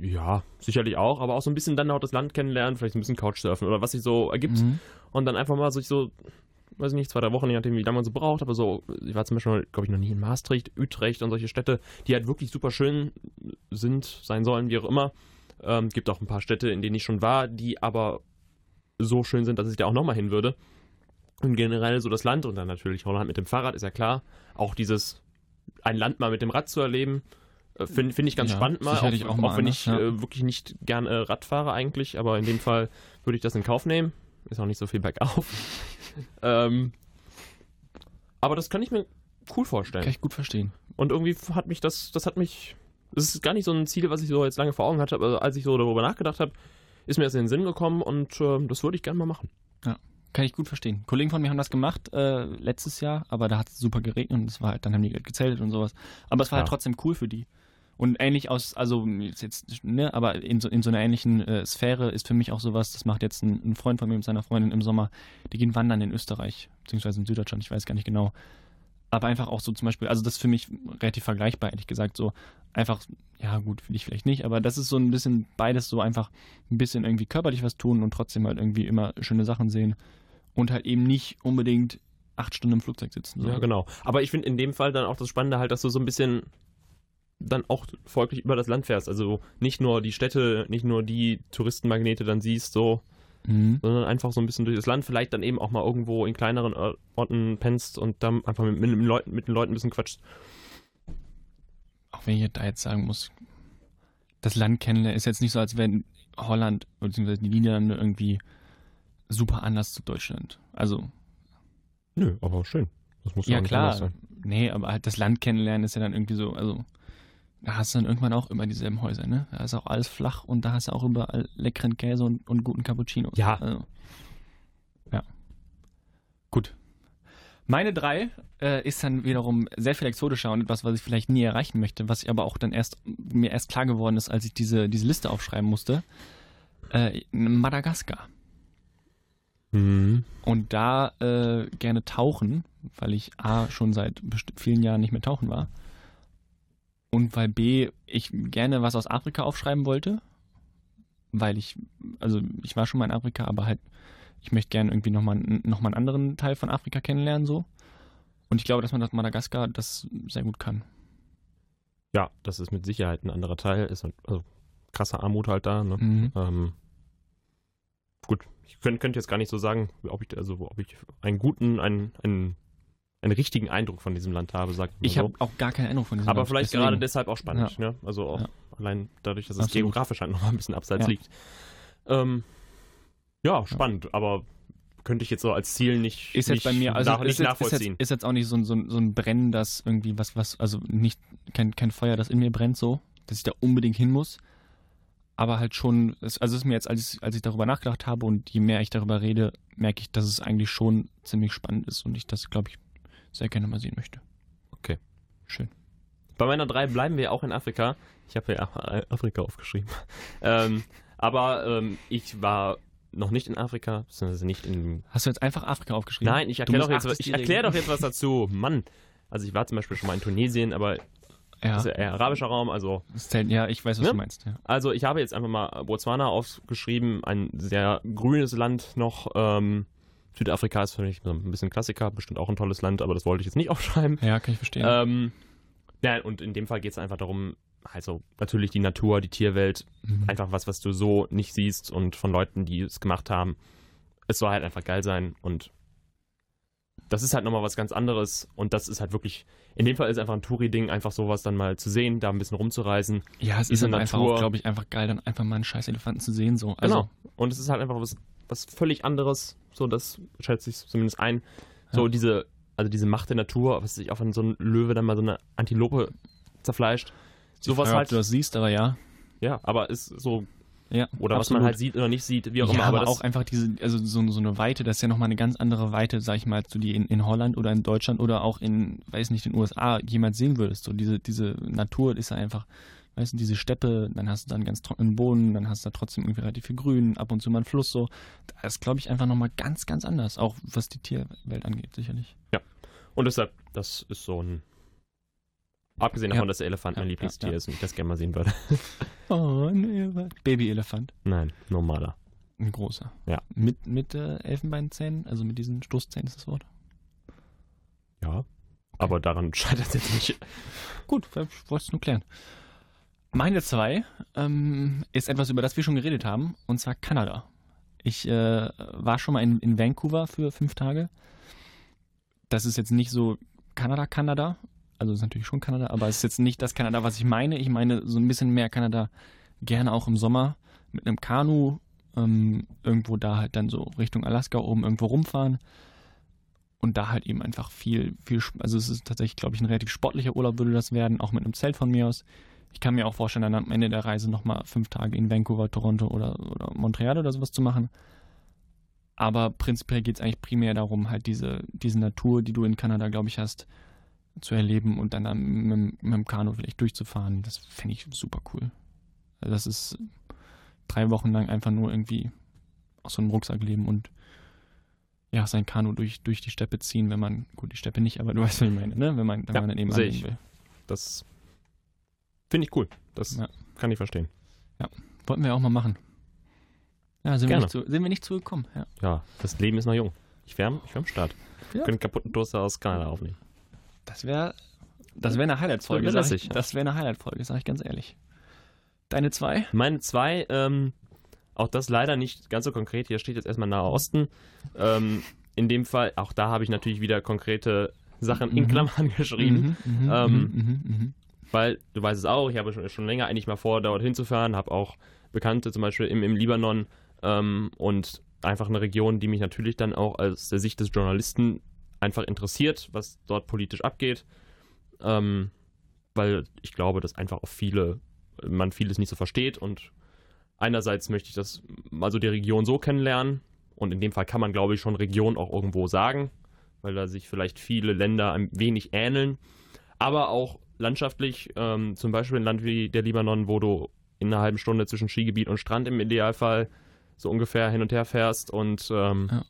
Ja, sicherlich auch, aber auch so ein bisschen dann auch das Land kennenlernen, vielleicht ein bisschen Couchsurfen oder was sich so ergibt. Mhm. Und dann einfach mal sich so, weiß ich nicht, zwei, drei Wochen, je nachdem, wie lange man so braucht, aber so, ich war zum Beispiel, glaube ich, noch nie in Maastricht, Utrecht und solche Städte, die halt wirklich super schön sind, sein sollen, wie auch immer. Ähm, gibt auch ein paar Städte, in denen ich schon war, die aber so schön sind, dass ich da auch nochmal hin würde. Und generell so das Land und dann natürlich Holland mit dem Fahrrad, ist ja klar. Auch dieses, ein Land mal mit dem Rad zu erleben, äh, finde find ich ganz Ja, spannend mal. Auch, auch auch, mal wenn anders, ich ja. äh, wirklich nicht gern äh, Rad fahre eigentlich, aber in dem Fall würde ich das in Kauf nehmen. Ist auch nicht so viel bergauf. Ähm, aber das kann ich mir cool vorstellen. Kann ich gut verstehen. Und irgendwie hat mich das, das hat mich, das ist gar nicht so ein Ziel, was ich so jetzt lange vor Augen hatte, aber als ich so darüber nachgedacht habe, ist mir jetzt in den Sinn gekommen und äh, das würde ich gerne mal machen. Kann ich gut verstehen. Kollegen von mir haben das gemacht äh, letztes Jahr, aber da hat es super geregnet und es war halt, dann haben die gezeltet und sowas. Aber es war halt Ja. trotzdem cool für die. Und ähnlich aus, also jetzt, ne, aber in so, in so einer ähnlichen äh, Sphäre ist für mich auch sowas, das macht jetzt ein, ein Freund von mir mit seiner Freundin im Sommer, die gehen wandern in Österreich, beziehungsweise in Süddeutschland, ich weiß gar nicht genau. Aber einfach auch so zum Beispiel, also das ist für mich relativ vergleichbar, ehrlich gesagt, so einfach, ja gut, für dich vielleicht nicht, aber das ist so ein bisschen beides so einfach ein bisschen irgendwie körperlich was tun und trotzdem halt irgendwie immer schöne Sachen sehen und halt eben nicht unbedingt acht Stunden im Flugzeug sitzen. So. Ja, genau. Aber ich finde in dem Fall dann auch das Spannende halt, dass du so ein bisschen dann auch folglich über das Land fährst. Also nicht nur die Städte, nicht nur die Touristenmagnete dann siehst, so, Mhm. sondern einfach so ein bisschen durch das Land. Vielleicht dann eben auch mal irgendwo in kleineren Or- Orten pennst und dann einfach mit, mit, den Leuten, mit den Leuten ein bisschen quatschst. Auch wenn ich da jetzt sagen muss, das Land kennenlernen ist jetzt nicht so, als wenn Holland bzw. die Niederlande irgendwie super anders zu Deutschland. Also, Nö, aber schön. Das muss ja klar, nee, aber halt das Land kennenlernen ist ja dann irgendwie so, also da hast du dann irgendwann auch immer dieselben Häuser, ne? Da ist auch alles flach und da hast du auch überall leckeren Käse und, und guten Cappuccino. Ja. Also, ja. Gut. Meine drei äh, ist dann wiederum sehr viel exotischer und etwas, was ich vielleicht nie erreichen möchte, was ich aber auch dann erst mir erst klar geworden ist, als ich diese, diese Liste aufschreiben musste. Äh, Madagaskar. Mhm. Und da äh, gerne tauchen, weil ich A schon seit vielen Jahren nicht mehr tauchen war. Und weil B, ich gerne was aus Afrika aufschreiben wollte. Weil ich, also ich war schon mal in Afrika, aber halt, ich möchte gerne irgendwie nochmal noch mal einen anderen Teil von Afrika kennenlernen, so. Und ich glaube, dass man das Madagaskar das sehr gut kann. Ja, das ist mit Sicherheit ein anderer Teil. Ist halt, also krasse Armut halt da. Ne? Mhm. Ähm, gut, ich könnte könnt jetzt gar nicht so sagen, ob ich, also, ob ich einen guten, einen, einen, einen richtigen Eindruck von diesem Land habe, sagt Ich habe auch gar keine Erinnerung von diesem Aber Land. vielleicht Deswegen- gerade deshalb auch spannend. Ne? Also auch Ja. allein dadurch, dass es Absolut. geografisch halt noch mal ein bisschen abseits Ja. liegt. Ähm, ja, spannend, aber könnte ich jetzt so als Ziel nicht, Ist nicht, jetzt bei mir, also nach, ist, nicht jetzt, ist, nachvollziehen. jetzt, ist jetzt auch nicht so ein, so so ein Brennen, das irgendwie was, was, also nicht, kein, kein Feuer, das in mir brennt so, dass ich da unbedingt hin muss. Aber halt schon, also es ist mir jetzt, als ich, als ich darüber nachgedacht habe und je mehr ich darüber rede, merke ich, dass es eigentlich schon ziemlich spannend ist und ich das, glaube ich, sehr gerne mal sehen möchte. Okay. Schön. Bei meiner drei bleiben wir auch in Afrika. Ich habe ja Afrika aufgeschrieben. <laughs> ähm, aber ähm, ich war noch nicht in Afrika, beziehungsweise nicht in. Hast du jetzt einfach Afrika aufgeschrieben? Nein, ich erkläre doch, jetzt, ich erklär doch jetzt was dazu. Mann. Also ich war zum Beispiel schon mal in Tunesien, aber Ja, das ist ja eher arabischer Raum, also zählt, ja ich weiß, was Ne? du meinst. Ja. Also ich habe jetzt einfach mal Botswana aufgeschrieben, ein sehr grünes Land noch. Ähm, Südafrika ist für mich so ein bisschen Klassiker, bestimmt auch ein tolles Land, aber das wollte ich jetzt nicht <laughs> aufschreiben. ja, kann ich verstehen. Ähm, ja, und in dem Fall geht es einfach darum, also natürlich die Natur, die Tierwelt, Mhm. einfach was, was du so nicht siehst und von Leuten, die es gemacht haben. Es soll halt einfach geil sein und das ist halt nochmal was ganz anderes und das ist halt wirklich, in dem Fall ist einfach ein Touri-Ding, einfach sowas dann mal zu sehen, da ein bisschen rumzureisen. ja, es ist dann einfach glaube ich, einfach geil, dann einfach mal einen scheiß Elefanten zu sehen. So. Also, Genau. Und es ist halt einfach was, was völlig anderes. So, das schätze ich zumindest ein. So, Ja. diese, also diese Macht der Natur, was sich auch wenn so ein Löwe dann mal so eine Antilope zerfleischt. Sowas Frage, ob halt. du das siehst, aber ja. Ja, aber ist so, Ja, oder was absolut. man halt sieht oder nicht sieht, wie auch ja, immer. aber, das, auch einfach diese, also so, so eine Weite, das ist ja nochmal eine ganz andere Weite, sag ich mal, als du die in, in Holland oder in Deutschland oder auch in, weiß nicht, den USA jemals sehen würdest. So diese, diese Natur ist ja einfach, weißt du, diese Steppe, dann hast du dann ganz trockenen Boden, dann hast du da trotzdem irgendwie relativ viel Grün, ab und zu mal ein Fluss so. Das ist, glaube ich, einfach nochmal ganz, ganz anders, auch was die Tierwelt angeht, sicherlich. und deshalb, das ist so ein. Abgesehen davon, Ja. dass der Elefant Ja, mein ja, Lieblingstier ja. ist und ich das gerne mal sehen würde. <laughs> Oh, nee, Baby-Elefant. Nein, normaler. Ein großer. Ja. Mit, mit äh, Elfenbeinzähnen, also mit diesen Stoßzähnen ist das Wort. Ja. Aber daran <laughs> scheitert es jetzt nicht. Gut, ich wollte es nur klären. Meine zwei ähm, ist etwas, über das wir schon geredet haben, und zwar Kanada. Ich äh, war schon mal in, in Vancouver für fünf Tage. Das ist jetzt nicht so Kanada-Kanada, also ist natürlich schon Kanada, aber es ist jetzt nicht das Kanada, was ich meine. Ich meine so ein bisschen mehr Kanada, gerne auch im Sommer mit einem Kanu, ähm, irgendwo da halt dann so Richtung Alaska oben irgendwo rumfahren und da halt eben einfach viel, viel, also es ist tatsächlich, glaube ich, ein relativ sportlicher Urlaub würde das werden, auch mit einem Zelt von mir aus. Ich kann mir auch vorstellen, dann am Ende der Reise nochmal fünf Tage in Vancouver, Toronto oder, oder Montreal oder sowas zu machen. Aber prinzipiell geht es eigentlich primär darum, halt diese, diese Natur, die du in Kanada, glaube ich, hast, zu erleben und dann, mit, mit dem Kanu vielleicht durchzufahren. Das fände ich super cool. Also das ist drei Wochen lang einfach nur irgendwie aus so einem Rucksack leben und ja, sein Kanu durch, durch die Steppe ziehen, wenn man, gut, die Steppe nicht, aber du weißt, was ich meine, ne? Wenn man, wenn Ja, man dann eben ich. will. Das finde ich cool. Das Ja. kann ich verstehen. Wollten wir auch mal machen. Ja, sind, wir Gerne. nicht, zu, sind wir nicht zugekommen. Ja. Ja, das Leben ist noch jung. Ich wäre ich wär am Start. Ja. Wir können kaputten Toaster aus Kanada aufnehmen. Das wäre das wär eine Highlight-Folge. Das sag ich- ja. Das wäre eine Highlight-Folge, sag ich ganz ehrlich. Deine zwei? Meine zwei, ähm, auch das leider nicht ganz so konkret. Hier steht jetzt erstmal Nahe Osten. Ähm, in dem Fall, auch da habe ich natürlich wieder konkrete Sachen in Mhm. Klammern <laughs> geschrieben. Weil, du weißt es auch, ich habe schon, schon länger eigentlich mal vor, dort hinzufahren, habe auch Bekannte zum Beispiel im, im Libanon ähm, und einfach eine Region, die mich natürlich dann auch aus der Sicht des Journalisten einfach interessiert, was dort politisch abgeht. Ähm, weil ich glaube, dass einfach auch viele, man vieles nicht so versteht und einerseits möchte ich das, also die Region so kennenlernen und in dem Fall kann man, glaube ich, schon Region auch irgendwo sagen, weil da sich vielleicht viele Länder ein wenig ähneln, aber auch landschaftlich, ähm, zum Beispiel ein Land wie der Libanon, wo du in einer halben Stunde zwischen Skigebiet und Strand im Idealfall so ungefähr hin und her fährst und ähm, Ja.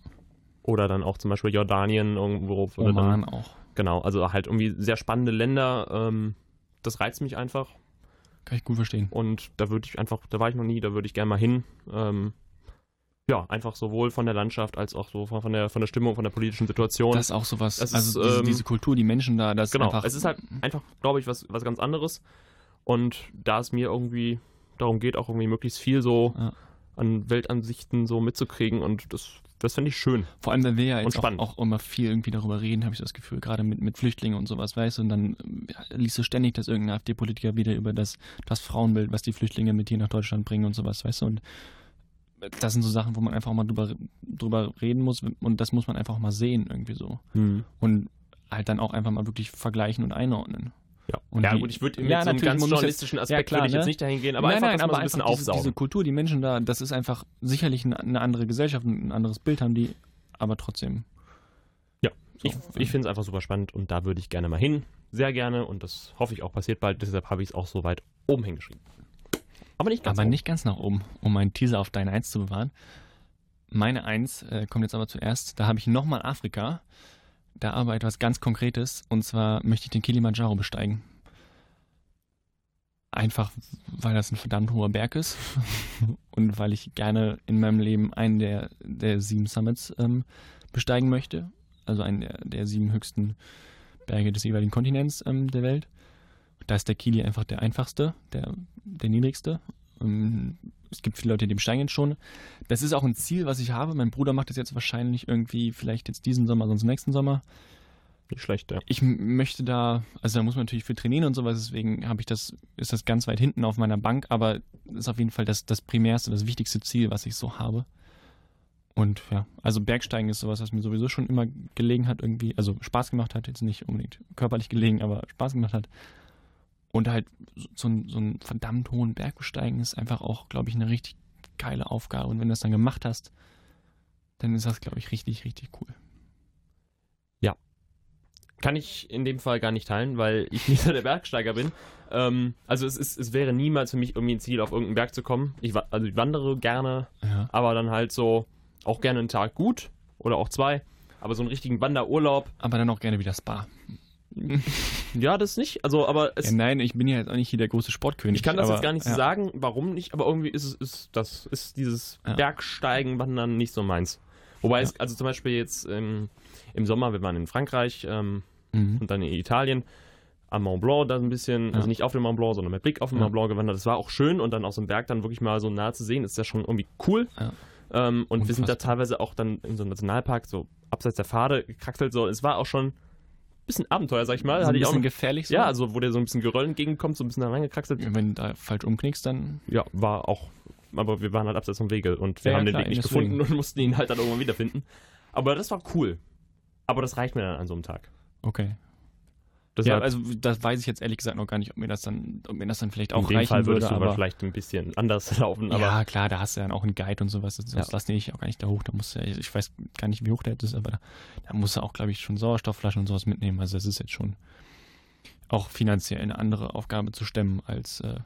oder dann auch zum Beispiel Jordanien irgendwo. wo du dann- Oman auch. Genau, also halt irgendwie sehr spannende Länder. Ähm, das reizt mich einfach Kann ich gut verstehen. und da würde ich einfach, da war ich noch nie, da würde ich gerne mal hin. Ähm, ja, einfach sowohl von der Landschaft als auch so von, der von der Stimmung, von der politischen Situation. Das ist auch sowas. das also ist, diese, ähm, diese Kultur, die Menschen da, das genau, ist einfach. es ist halt einfach, glaube ich, was, was ganz anderes. Und da es mir irgendwie darum geht, auch irgendwie möglichst viel so Ja. an Weltansichten so mitzukriegen und das, das finde ich schön. Vor allem, wenn wir ja jetzt auch, auch immer viel irgendwie darüber reden, habe ich das Gefühl, gerade mit, mit Flüchtlingen und sowas, weißt du, und dann ja, liest du ständig, dass irgendein AfD-Politiker wieder über das, das Frauenbild, was die Flüchtlinge mit hier nach Deutschland bringen und sowas, weißt du, und das sind so Sachen, wo man einfach mal drüber, drüber reden muss und das muss man einfach mal sehen irgendwie so. Und halt dann auch einfach mal wirklich vergleichen und einordnen. Ja, Und ja die- gut, ich würde mit Ja, so einem ganz journalistischen jetzt- ja, Aspekt klar, würde ich jetzt ne? nicht dahin gehen, aber nein, einfach, nein, aber so ein bisschen diese, aufsaugen. diese Kultur, die Menschen da, das ist einfach sicherlich eine, eine andere Gesellschaft, ein anderes Bild haben die, aber trotzdem. Ja, So, ich, ich finde es einfach super spannend und da würde ich gerne mal hin. Sehr gerne und das hoffe ich auch passiert bald. Deshalb habe ich es auch so weit oben hingeschrieben. Aber nicht ganz aber oben. nicht ganz nach oben, um einen Teaser auf deine Eins zu bewahren. Meine Eins äh, kommt jetzt aber zuerst. Da habe ich nochmal Afrika. Da aber etwas ganz Konkretes. Und zwar möchte ich den Kilimanjaro besteigen. Einfach, weil das ein verdammt hoher Berg ist. <laughs> und weil ich gerne in meinem Leben einen der, der sieben Summits ähm, besteigen möchte. Also einen der, der sieben höchsten Berge des jeweiligen Kontinents ähm, der Welt. Da ist der Kili einfach der einfachste, der, der niedrigste. Es gibt viele Leute, die besteigen ihn schon. Das ist auch ein Ziel, was ich habe. Mein Bruder macht das jetzt wahrscheinlich irgendwie, vielleicht jetzt diesen Sommer, sonst nächsten Sommer. Nicht schlecht, ja. Ich möchte da, also da muss man natürlich für trainieren und sowas, deswegen habe ich das, ist das ganz weit hinten auf meiner Bank, aber das ist auf jeden Fall das, das primärste, das wichtigste Ziel, was ich so habe. Und ja, also Bergsteigen ist sowas, was mir sowieso schon immer gelegen hat, irgendwie, also Spaß gemacht hat, jetzt nicht unbedingt körperlich gelegen, aber Spaß gemacht hat. Und halt so, so, einen, so einen verdammt hohen Berg besteigen ist einfach auch, glaube ich, eine richtig geile Aufgabe. Und wenn du das dann gemacht hast, dann ist das, glaube ich, richtig, richtig cool. Kann ich in dem Fall gar nicht teilen, weil ich nicht so der Bergsteiger bin. Ähm, also es, ist, es wäre niemals für mich irgendwie ein Ziel, auf irgendeinen Berg zu kommen. Ich, also ich wandere gerne, Ja. aber dann halt so auch gerne einen Tag gut oder auch zwei. Aber so einen richtigen Wanderurlaub, Aber dann auch gerne wieder Spa. <laughs> ja, das nicht. Also, aber es, Ja, nein, ich bin ja jetzt auch nicht hier der große Sportkönig. ich kann das aber, jetzt gar nicht ja. sagen, warum nicht, aber irgendwie ist es ist das ist dieses Ja. Bergsteigen, Wandern nicht so meins. Wobei es, also zum Beispiel jetzt ähm, im Sommer, wir waren in Frankreich, ähm, Mhm. und dann in Italien am Mont Blanc da ein bisschen, also nicht auf dem Mont Blanc, sondern mit Blick auf den. Mont Blanc gewandert. Das war auch schön und dann aus dem Berg dann wirklich mal so nah zu sehen, ist ja schon irgendwie cool. Ähm, und wir sind da Unfassbar. teilweise auch dann in so einem Nationalpark, so abseits der Pfade gekraxelt. So. Es war auch schon bisschen Abenteuer, sag ich mal. So ein auch bisschen noch, gefährlich so. ja, also wo der so ein bisschen Geröll entgegenkommt, so ein bisschen da reingekraxelt. Wenn du da falsch umknickst, dann. Ja, war auch, aber wir waren halt abseits vom Wege und wir Ja, haben ja, klar, den Weg nicht deswegen. gefunden und <laughs> mussten ihn halt dann irgendwann wiederfinden. Aber das war cool. Aber das reicht mir dann an so einem Tag. Okay. Deshalb, Ja, also das weiß ich jetzt ehrlich gesagt noch gar nicht, ob mir das dann, ob mir das dann vielleicht auch in reichen Fall würde. aber Aber vielleicht ein bisschen anders <laughs> laufen, aber ja, klar, da hast du dann auch einen Guide und sowas. Das, das Ja. lass ich auch gar nicht da hoch. Da musst du, ich weiß gar nicht, wie hoch der ist, aber da, da musst du auch, glaube ich, schon Sauerstoffflaschen und sowas mitnehmen. Also das ist jetzt schon auch finanziell eine andere Aufgabe zu stemmen als, äh,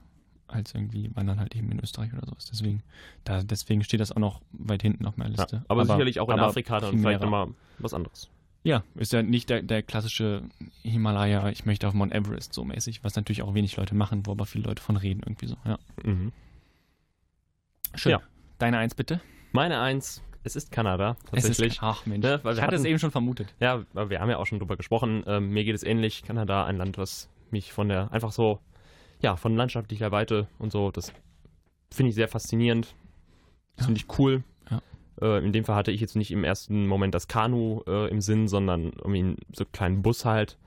als irgendwie wandern halt eben in Österreich oder sowas. Deswegen, da, deswegen steht das auch noch weit hinten auf meiner ja, Liste. aber, sicherlich auch in aber Afrika dann vielleicht nochmal was anderes. Ja, ist ja nicht der, der klassische Himalaya, ich möchte auf Mount Everest so mäßig, was natürlich auch wenig Leute machen, wo aber viele Leute von reden irgendwie so. Ja. Mhm. Schön. Ja. Deine Eins bitte. Meine Eins, es ist Kanada Es tatsächlich. ist, ach Mensch, Ne, weil wir ich hatte es eben schon vermutet. Ja, wir haben ja auch schon drüber gesprochen. Ähm, mir geht es ähnlich. Kanada, ein Land, was mich von der, einfach so, ja, von landschaftlicher Weite und so, das finde ich sehr faszinierend. Das Ja. finde ich cool. Ja. Äh, in dem Fall hatte ich jetzt nicht im ersten Moment das Kanu äh, im Sinn, sondern irgendwie einen so einen kleinen Bus halt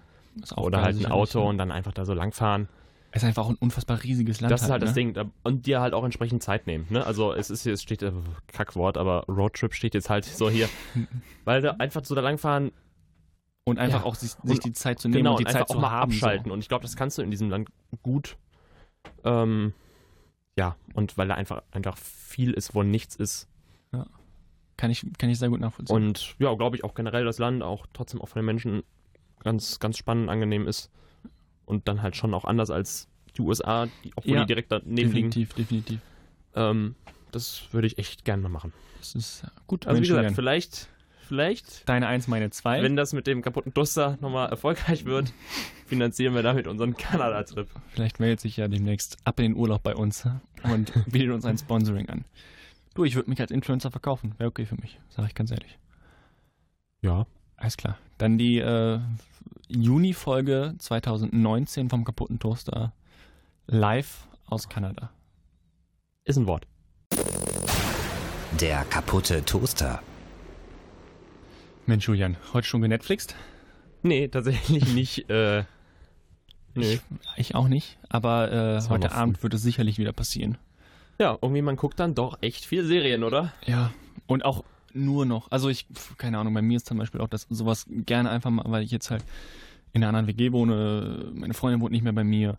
oder halt ein Auto ja. und dann einfach da so langfahren. Es ist einfach auch ein unfassbar riesiges Land. das ist halt das ne? Ding. Da- Und dir halt auch entsprechend Zeit nehmen. Ne? Also es ist hier, es steht, äh, Kackwort, aber Roadtrip steht jetzt halt so hier. <laughs> Weil da einfach so da langfahren, Und einfach Ja. auch sich, sich die Zeit zu nehmen genau, und die und Zeit zu auch mal haben. abschalten. Und ich glaube, das kannst du in diesem Land gut. Ähm, ja, und weil da einfach, einfach viel ist, wo nichts ist. So. Kann, ich, kann ich sehr gut nachvollziehen. Und ja, glaube ich auch generell das Land auch trotzdem auch von den Menschen ganz, ganz spannend, angenehm ist. Und dann halt schon auch anders als die USA, die, obwohl Ja, die direkt daneben liegen. definitiv, definitiv. Ähm, das würde ich echt gerne mal machen. Das ist äh, gut. Also wie gesagt, vielleicht, vielleicht, Deine Eins, meine Zwei. wenn das mit dem kaputten Toaster nochmal erfolgreich wird, <laughs> finanzieren wir damit unseren Kanada-Trip. Vielleicht meldet sich ja demnächst ab in den Urlaub bei uns und bietet uns ein Sponsoring an. Du, ich würde mich als Influencer verkaufen. Wäre okay für mich, sage ich ganz ehrlich. Ja. Alles klar. Dann die äh, Juni-Folge 2019 vom kaputten Toaster live aus Kanada. Ist ein Wort. Der kaputte Toaster. Mensch, Julian, heute schon genetflixt? Nee, tatsächlich <laughs> nicht. Äh, nee. Ich, ich auch nicht, aber äh, heute Abend wird es sicherlich wieder passieren. Ja, irgendwie man guckt dann doch echt viel Serien, oder? Ja, und auch nur noch. Also ich, keine Ahnung, bei mir ist zum Beispiel auch das sowas gerne einfach mal, weil ich jetzt halt in einer anderen WG wohne, meine Freundin wohnt nicht mehr bei mir.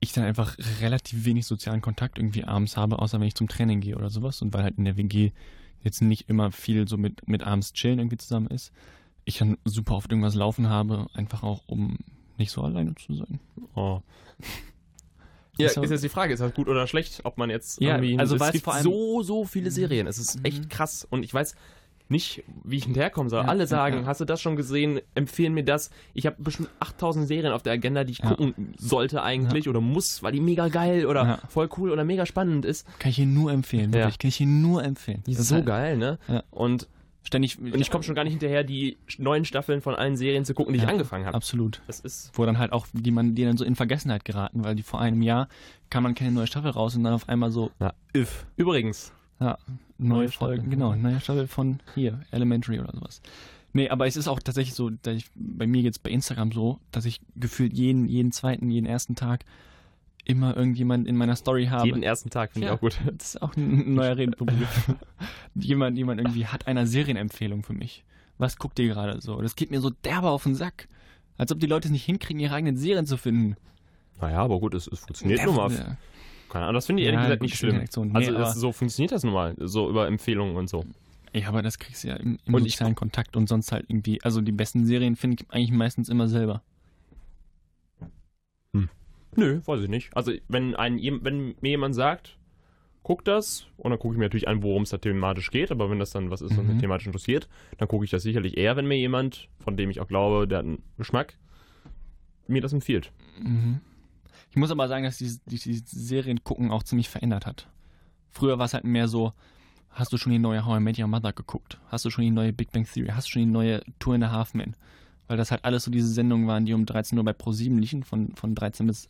Ich dann einfach relativ wenig sozialen Kontakt irgendwie abends habe, außer wenn ich zum Training gehe oder sowas. Und weil halt in der WG jetzt nicht immer viel so mit, mit abends chillen irgendwie zusammen ist, ich dann super oft irgendwas laufen habe, einfach auch um nicht so alleine zu sein. Oh. Ja, Ist ist, jetzt die Frage, ist das gut oder schlecht, ob man jetzt Ja, irgendwie... also es gibt so, so viele Serien. Es ist Mhm. echt krass. Und ich weiß nicht, wie ich hinterherkommen soll. Ja, Alle sagen, ja. hast du das schon gesehen? Empfehlen mir das. Ich habe bestimmt 8000 Serien auf der Agenda, die ich Ja. gucken sollte eigentlich oder muss, weil die mega geil oder voll cool oder mega spannend ist. Kann ich Ihnen nur empfehlen, Ja. wirklich. Kann ich Ihnen nur empfehlen. Die ist so halt geil, ne? Ja. Und, Ständig. und ich komme schon gar nicht hinterher, die neuen Staffeln von allen Serien zu gucken, die Ja, ich angefangen habe. Absolut. Das ist... wo dann halt auch die man die dann so in Vergessenheit geraten, weil die vor einem Jahr kam man keine neue Staffel raus und dann auf einmal so Ja. if Übrigens, ja neue, Neue Staffel. Folgen genau neue Staffel von hier Elementary oder sowas. Nee, aber es ist auch tatsächlich so, dass ich, bei mir jetzt bei Instagram so, dass ich gefühlt jeden jeden zweiten, jeden ersten Tag immer irgendjemand in meiner Story habe. jeden ersten Tag finde Ja. ich auch gut. Das ist auch ein neuer Redebegriff. <laughs> jemand, jemand irgendwie hat eine Serienempfehlung für mich. Was guckt ihr gerade so? Das geht mir so derbe auf den Sack. Als ob die Leute es nicht hinkriegen, ihre eigenen Serien zu finden. Naja, aber gut, es, es funktioniert nun mal. ja. Keine Ahnung, das finde ich Ja, ehrlich gesagt gut, nicht das schlimm. Nee, also es, so funktioniert das nun mal, so über Empfehlungen und so. Ja, aber das kriegst du ja im, im sozialen Kontakt und sonst halt irgendwie. Also die besten Serien finde ich eigentlich meistens immer selber. Nö, weiß ich nicht. Also wenn, ein, wenn mir jemand sagt, guck das, und dann gucke ich mir natürlich an, worum es da thematisch geht, aber wenn das dann was ist, was Mhm. mich thematisch interessiert, dann gucke ich das sicherlich eher, wenn mir jemand, von dem ich auch glaube, der hat einen Geschmack, mir das empfiehlt. Mhm. Ich muss aber sagen, dass die, die, die Serien gucken auch ziemlich verändert hat. Früher war es halt mehr so, hast du schon die neue How I Met Your Mother geguckt? Hast du schon die neue Big Bang Theory? Hast du schon die neue Two and a Half Men? Weil das halt alles so diese Sendungen waren, die um 13 Uhr bei Pro7 liefen, von, von 13 bis,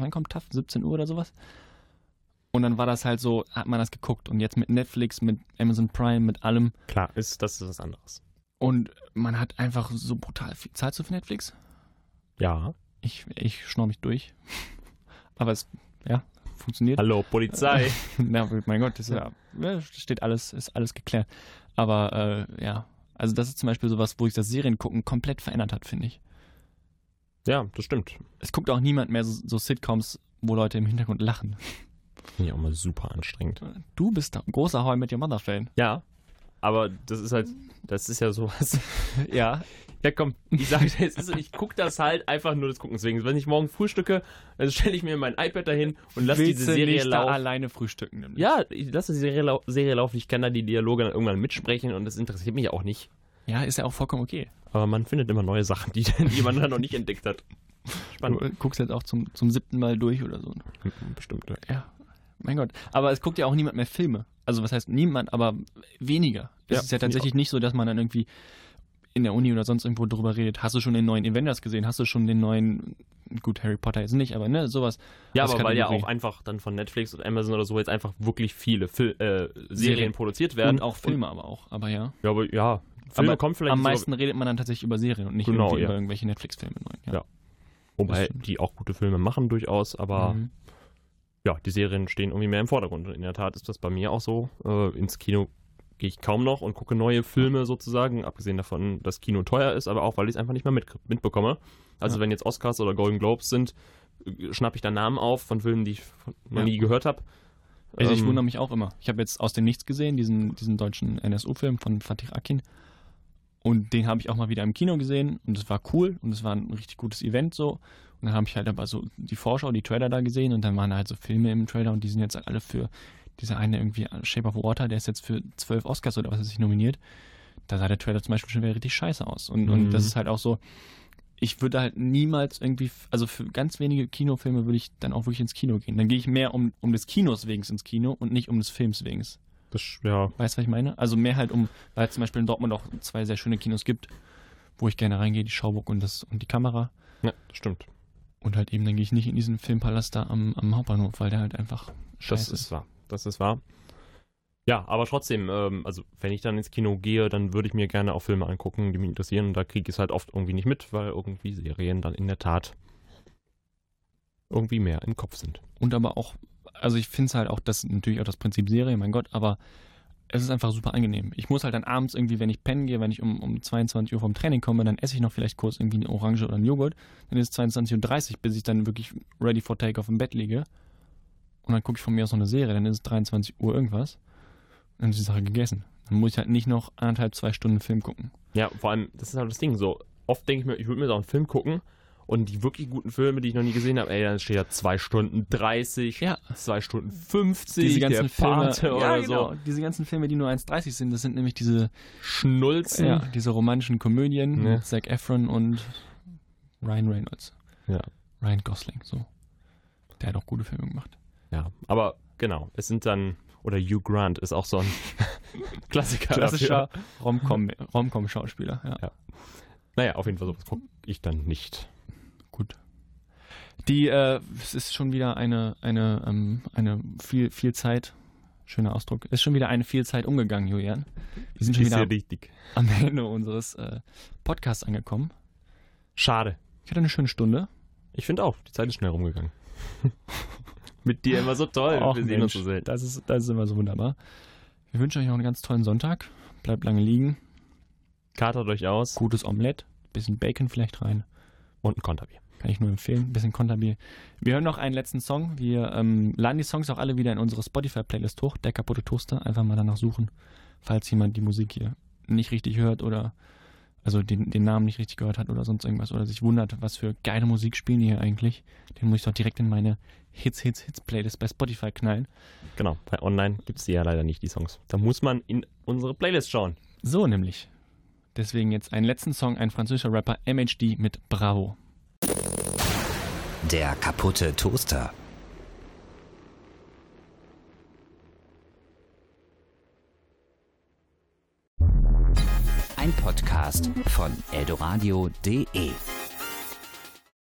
wann kommt TAF? 17 Uhr oder sowas? Und dann war das halt so, hat man das geguckt. Und jetzt mit Netflix, mit Amazon Prime, mit allem. Klar, ist, das ist was anderes. Und man hat einfach so brutal viel. Zahlst du für Netflix? Ja. Ich, ich schnorr mich durch. <laughs> Aber es, ja, funktioniert. Hallo, Polizei. <laughs> Na, mein Gott, das ist ja, steht alles, ist alles geklärt. Aber äh, ja, also das ist zum Beispiel sowas, wo sich das Serien gucken komplett verändert hat, finde ich. Ja, das stimmt. Es guckt auch niemand mehr so, so Sitcoms, wo Leute im Hintergrund lachen. Finde ich auch mal super anstrengend. Du bist ein großer How I Met Your Mother Fan. Ja, aber das ist halt, das ist ja sowas. <laughs> Ja. Ja, komm, ich sage ist, ich gucke das halt einfach nur des Guckens wegen. Wenn ich morgen frühstücke, dann stelle ich mir mein iPad dahin und lasse diese Serie nicht da laufen. alleine frühstücken? nämlich? Ja, ich lasse die Serie, lau Serie laufen. Ich kann da die Dialoge dann irgendwann mitsprechen und das interessiert mich auch nicht. Ja, ist ja auch vollkommen okay. Aber man findet immer neue Sachen, die, <laughs> die man dann noch nicht entdeckt hat. Spannend. Du äh, guckst jetzt auch zum, zum siebten Mal durch oder so. Bestimmt. ja. Ja, mein Gott. Aber es guckt ja auch niemand mehr Filme. Also was heißt niemand, aber weniger. Es Ja, ist ja tatsächlich nicht so, dass man dann irgendwie in der Uni oder sonst irgendwo drüber redet. Hast du schon den neuen Avengers gesehen? Hast du schon den neuen, gut, Harry Potter jetzt nicht, aber ne, sowas. Ja, aber weil ja auch einfach dann von Netflix oder Amazon oder so jetzt einfach wirklich viele Fil äh, Serien, Serien. produziert werden. Und auch Filme aber auch, aber ja. Ja, aber ja, Filme aber kommen vielleicht am meisten redet man dann tatsächlich über Serien und nicht Genau, ja. über irgendwelche Netflix-Filme. Ja. Ja. Wobei die auch gute Filme machen durchaus, aber Mhm. ja, die Serien stehen irgendwie mehr im Vordergrund. Und in der Tat ist das bei mir auch so. Äh, ins Kino gehe ich kaum noch und gucke neue Filme sozusagen, abgesehen davon, dass Kino teuer ist, aber auch, weil ich es einfach nicht mehr mit, mitbekomme. Also Ja. wenn jetzt Oscars oder Golden Globes sind, äh, schnappe ich da Namen auf von Filmen, die ich noch Ja. nie gehört habe. Also ich Ähm, wundere mich auch immer. Ich habe jetzt aus dem Nichts gesehen, diesen, diesen deutschen NSU-Film von Fatih Akin. Und den habe ich auch mal wieder im Kino gesehen und es war cool und es war ein richtig gutes Event so. Und dann habe ich halt aber so die Vorschau, die Trailer da gesehen und dann waren da halt so Filme im Trailer und die sind jetzt halt alle für dieser eine irgendwie Shape of Water, der ist jetzt für zwölf Oscars oder was ist sich nominiert. Da sah der Trailer zum Beispiel schon wieder richtig scheiße aus. Und, und Mhm. das ist halt auch so, ich würde halt niemals irgendwie, also für ganz wenige Kinofilme würde ich dann auch wirklich ins Kino gehen. Dann gehe ich mehr um, um des Kinos wegen ins Kino und nicht um des Films wegen. Das, ja, Weißt du, was ich meine? Also mehr halt um, weil es zum Beispiel in Dortmund auch zwei sehr schöne Kinos gibt, wo ich gerne reingehe, die Schauburg und, das, und die Kamera. ja, das stimmt. Und halt eben, dann gehe ich nicht in diesen Filmpalast da am, am Hauptbahnhof, weil der halt einfach Das scheiße ist wahr. Das ist wahr. Ja, aber trotzdem, ähm, also wenn ich dann ins Kino gehe, dann würde ich mir gerne auch Filme angucken, die mich interessieren. Und da kriege ich es halt oft irgendwie nicht mit, weil irgendwie Serien dann in der Tat irgendwie mehr im Kopf sind. Und aber auch, also ich finde es halt auch, das ist natürlich auch das Prinzip Serie, mein Gott, aber es ist einfach super angenehm. Ich muss halt dann abends irgendwie, wenn ich pennen gehe, wenn ich um, um 22 Uhr vom Training komme, dann esse ich noch vielleicht kurz irgendwie eine Orange oder einen Joghurt. Dann ist es 22.30 Uhr, bis ich dann wirklich ready for take auf dem Bett liege. Und dann gucke ich von mir aus noch eine Serie, dann ist es 23 Uhr irgendwas. Dann ist die Sache gegessen. Dann muss ich halt nicht noch anderthalb, zwei Stunden Film gucken. Ja, vor allem, das ist halt das Ding. So, oft denke ich mir, ich würde mir so einen Film gucken und die wirklich guten Filme, die ich noch nie gesehen habe, ey, dann steht ja 2 Stunden 30, Ja. 2 Stunden 50, Diese ganzen Filme, Pate ja, oder genau, so. diese ganzen Filme, die nur 1,30 sind, das sind nämlich diese Schnulzen. Ja, diese romantischen Komödien mit Zac Efron und Ryan Reynolds. Ja. Ryan Gosling, so. Der hat auch gute Filme gemacht. Ja, aber genau, es sind dann, oder Hugh Grant ist auch so ein <laughs> Klassiker. Klassischer Rom-Com-Schauspieler, ja. Ja. Naja, auf jeden Fall sowas gucke ich dann nicht. Die, äh, es ist schon wieder eine, eine, ähm, eine viel, viel Zeit, schöner Ausdruck, ist schon wieder eine viel Zeit umgegangen, Julian. Wir sind schon wieder am Ende unseres äh, Podcasts angekommen. Schade. Ich hatte eine schöne Stunde. Ich finde auch, die Zeit ist schnell rumgegangen. <laughs> Mit dir immer so toll. Och, wir sehen uns Mensch, so selten. das, ist, das ist immer so wunderbar. Wir wünschen euch auch einen ganz tollen Sonntag. Bleibt lange liegen. Katert euch aus Gutes Omelett. Bisschen Bacon vielleicht rein. und ein Konterbier. Kann ich nur empfehlen. Ein bisschen Konterbier. Wir hören noch einen letzten Song. Wir ähm, laden die Songs auch alle wieder in unsere Spotify-Playlist hoch. Der kaputte Toaster. Einfach mal danach suchen, falls jemand die Musik hier nicht richtig hört oder also den, den Namen nicht richtig gehört hat oder sonst irgendwas oder sich wundert, was für geile Musik spielen die hier eigentlich. Den muss ich doch direkt in meine Hits, Hits, Hits Playlist bei Spotify knallen. Genau, bei online gibt es die ja leider nicht, die Songs. Da muss man in unsere Playlist schauen. So nämlich. Deswegen jetzt einen letzten Song, ein französischer Rapper, MHD mit Bravo. Der kaputte Toaster. Ein Podcast von eldoradio.de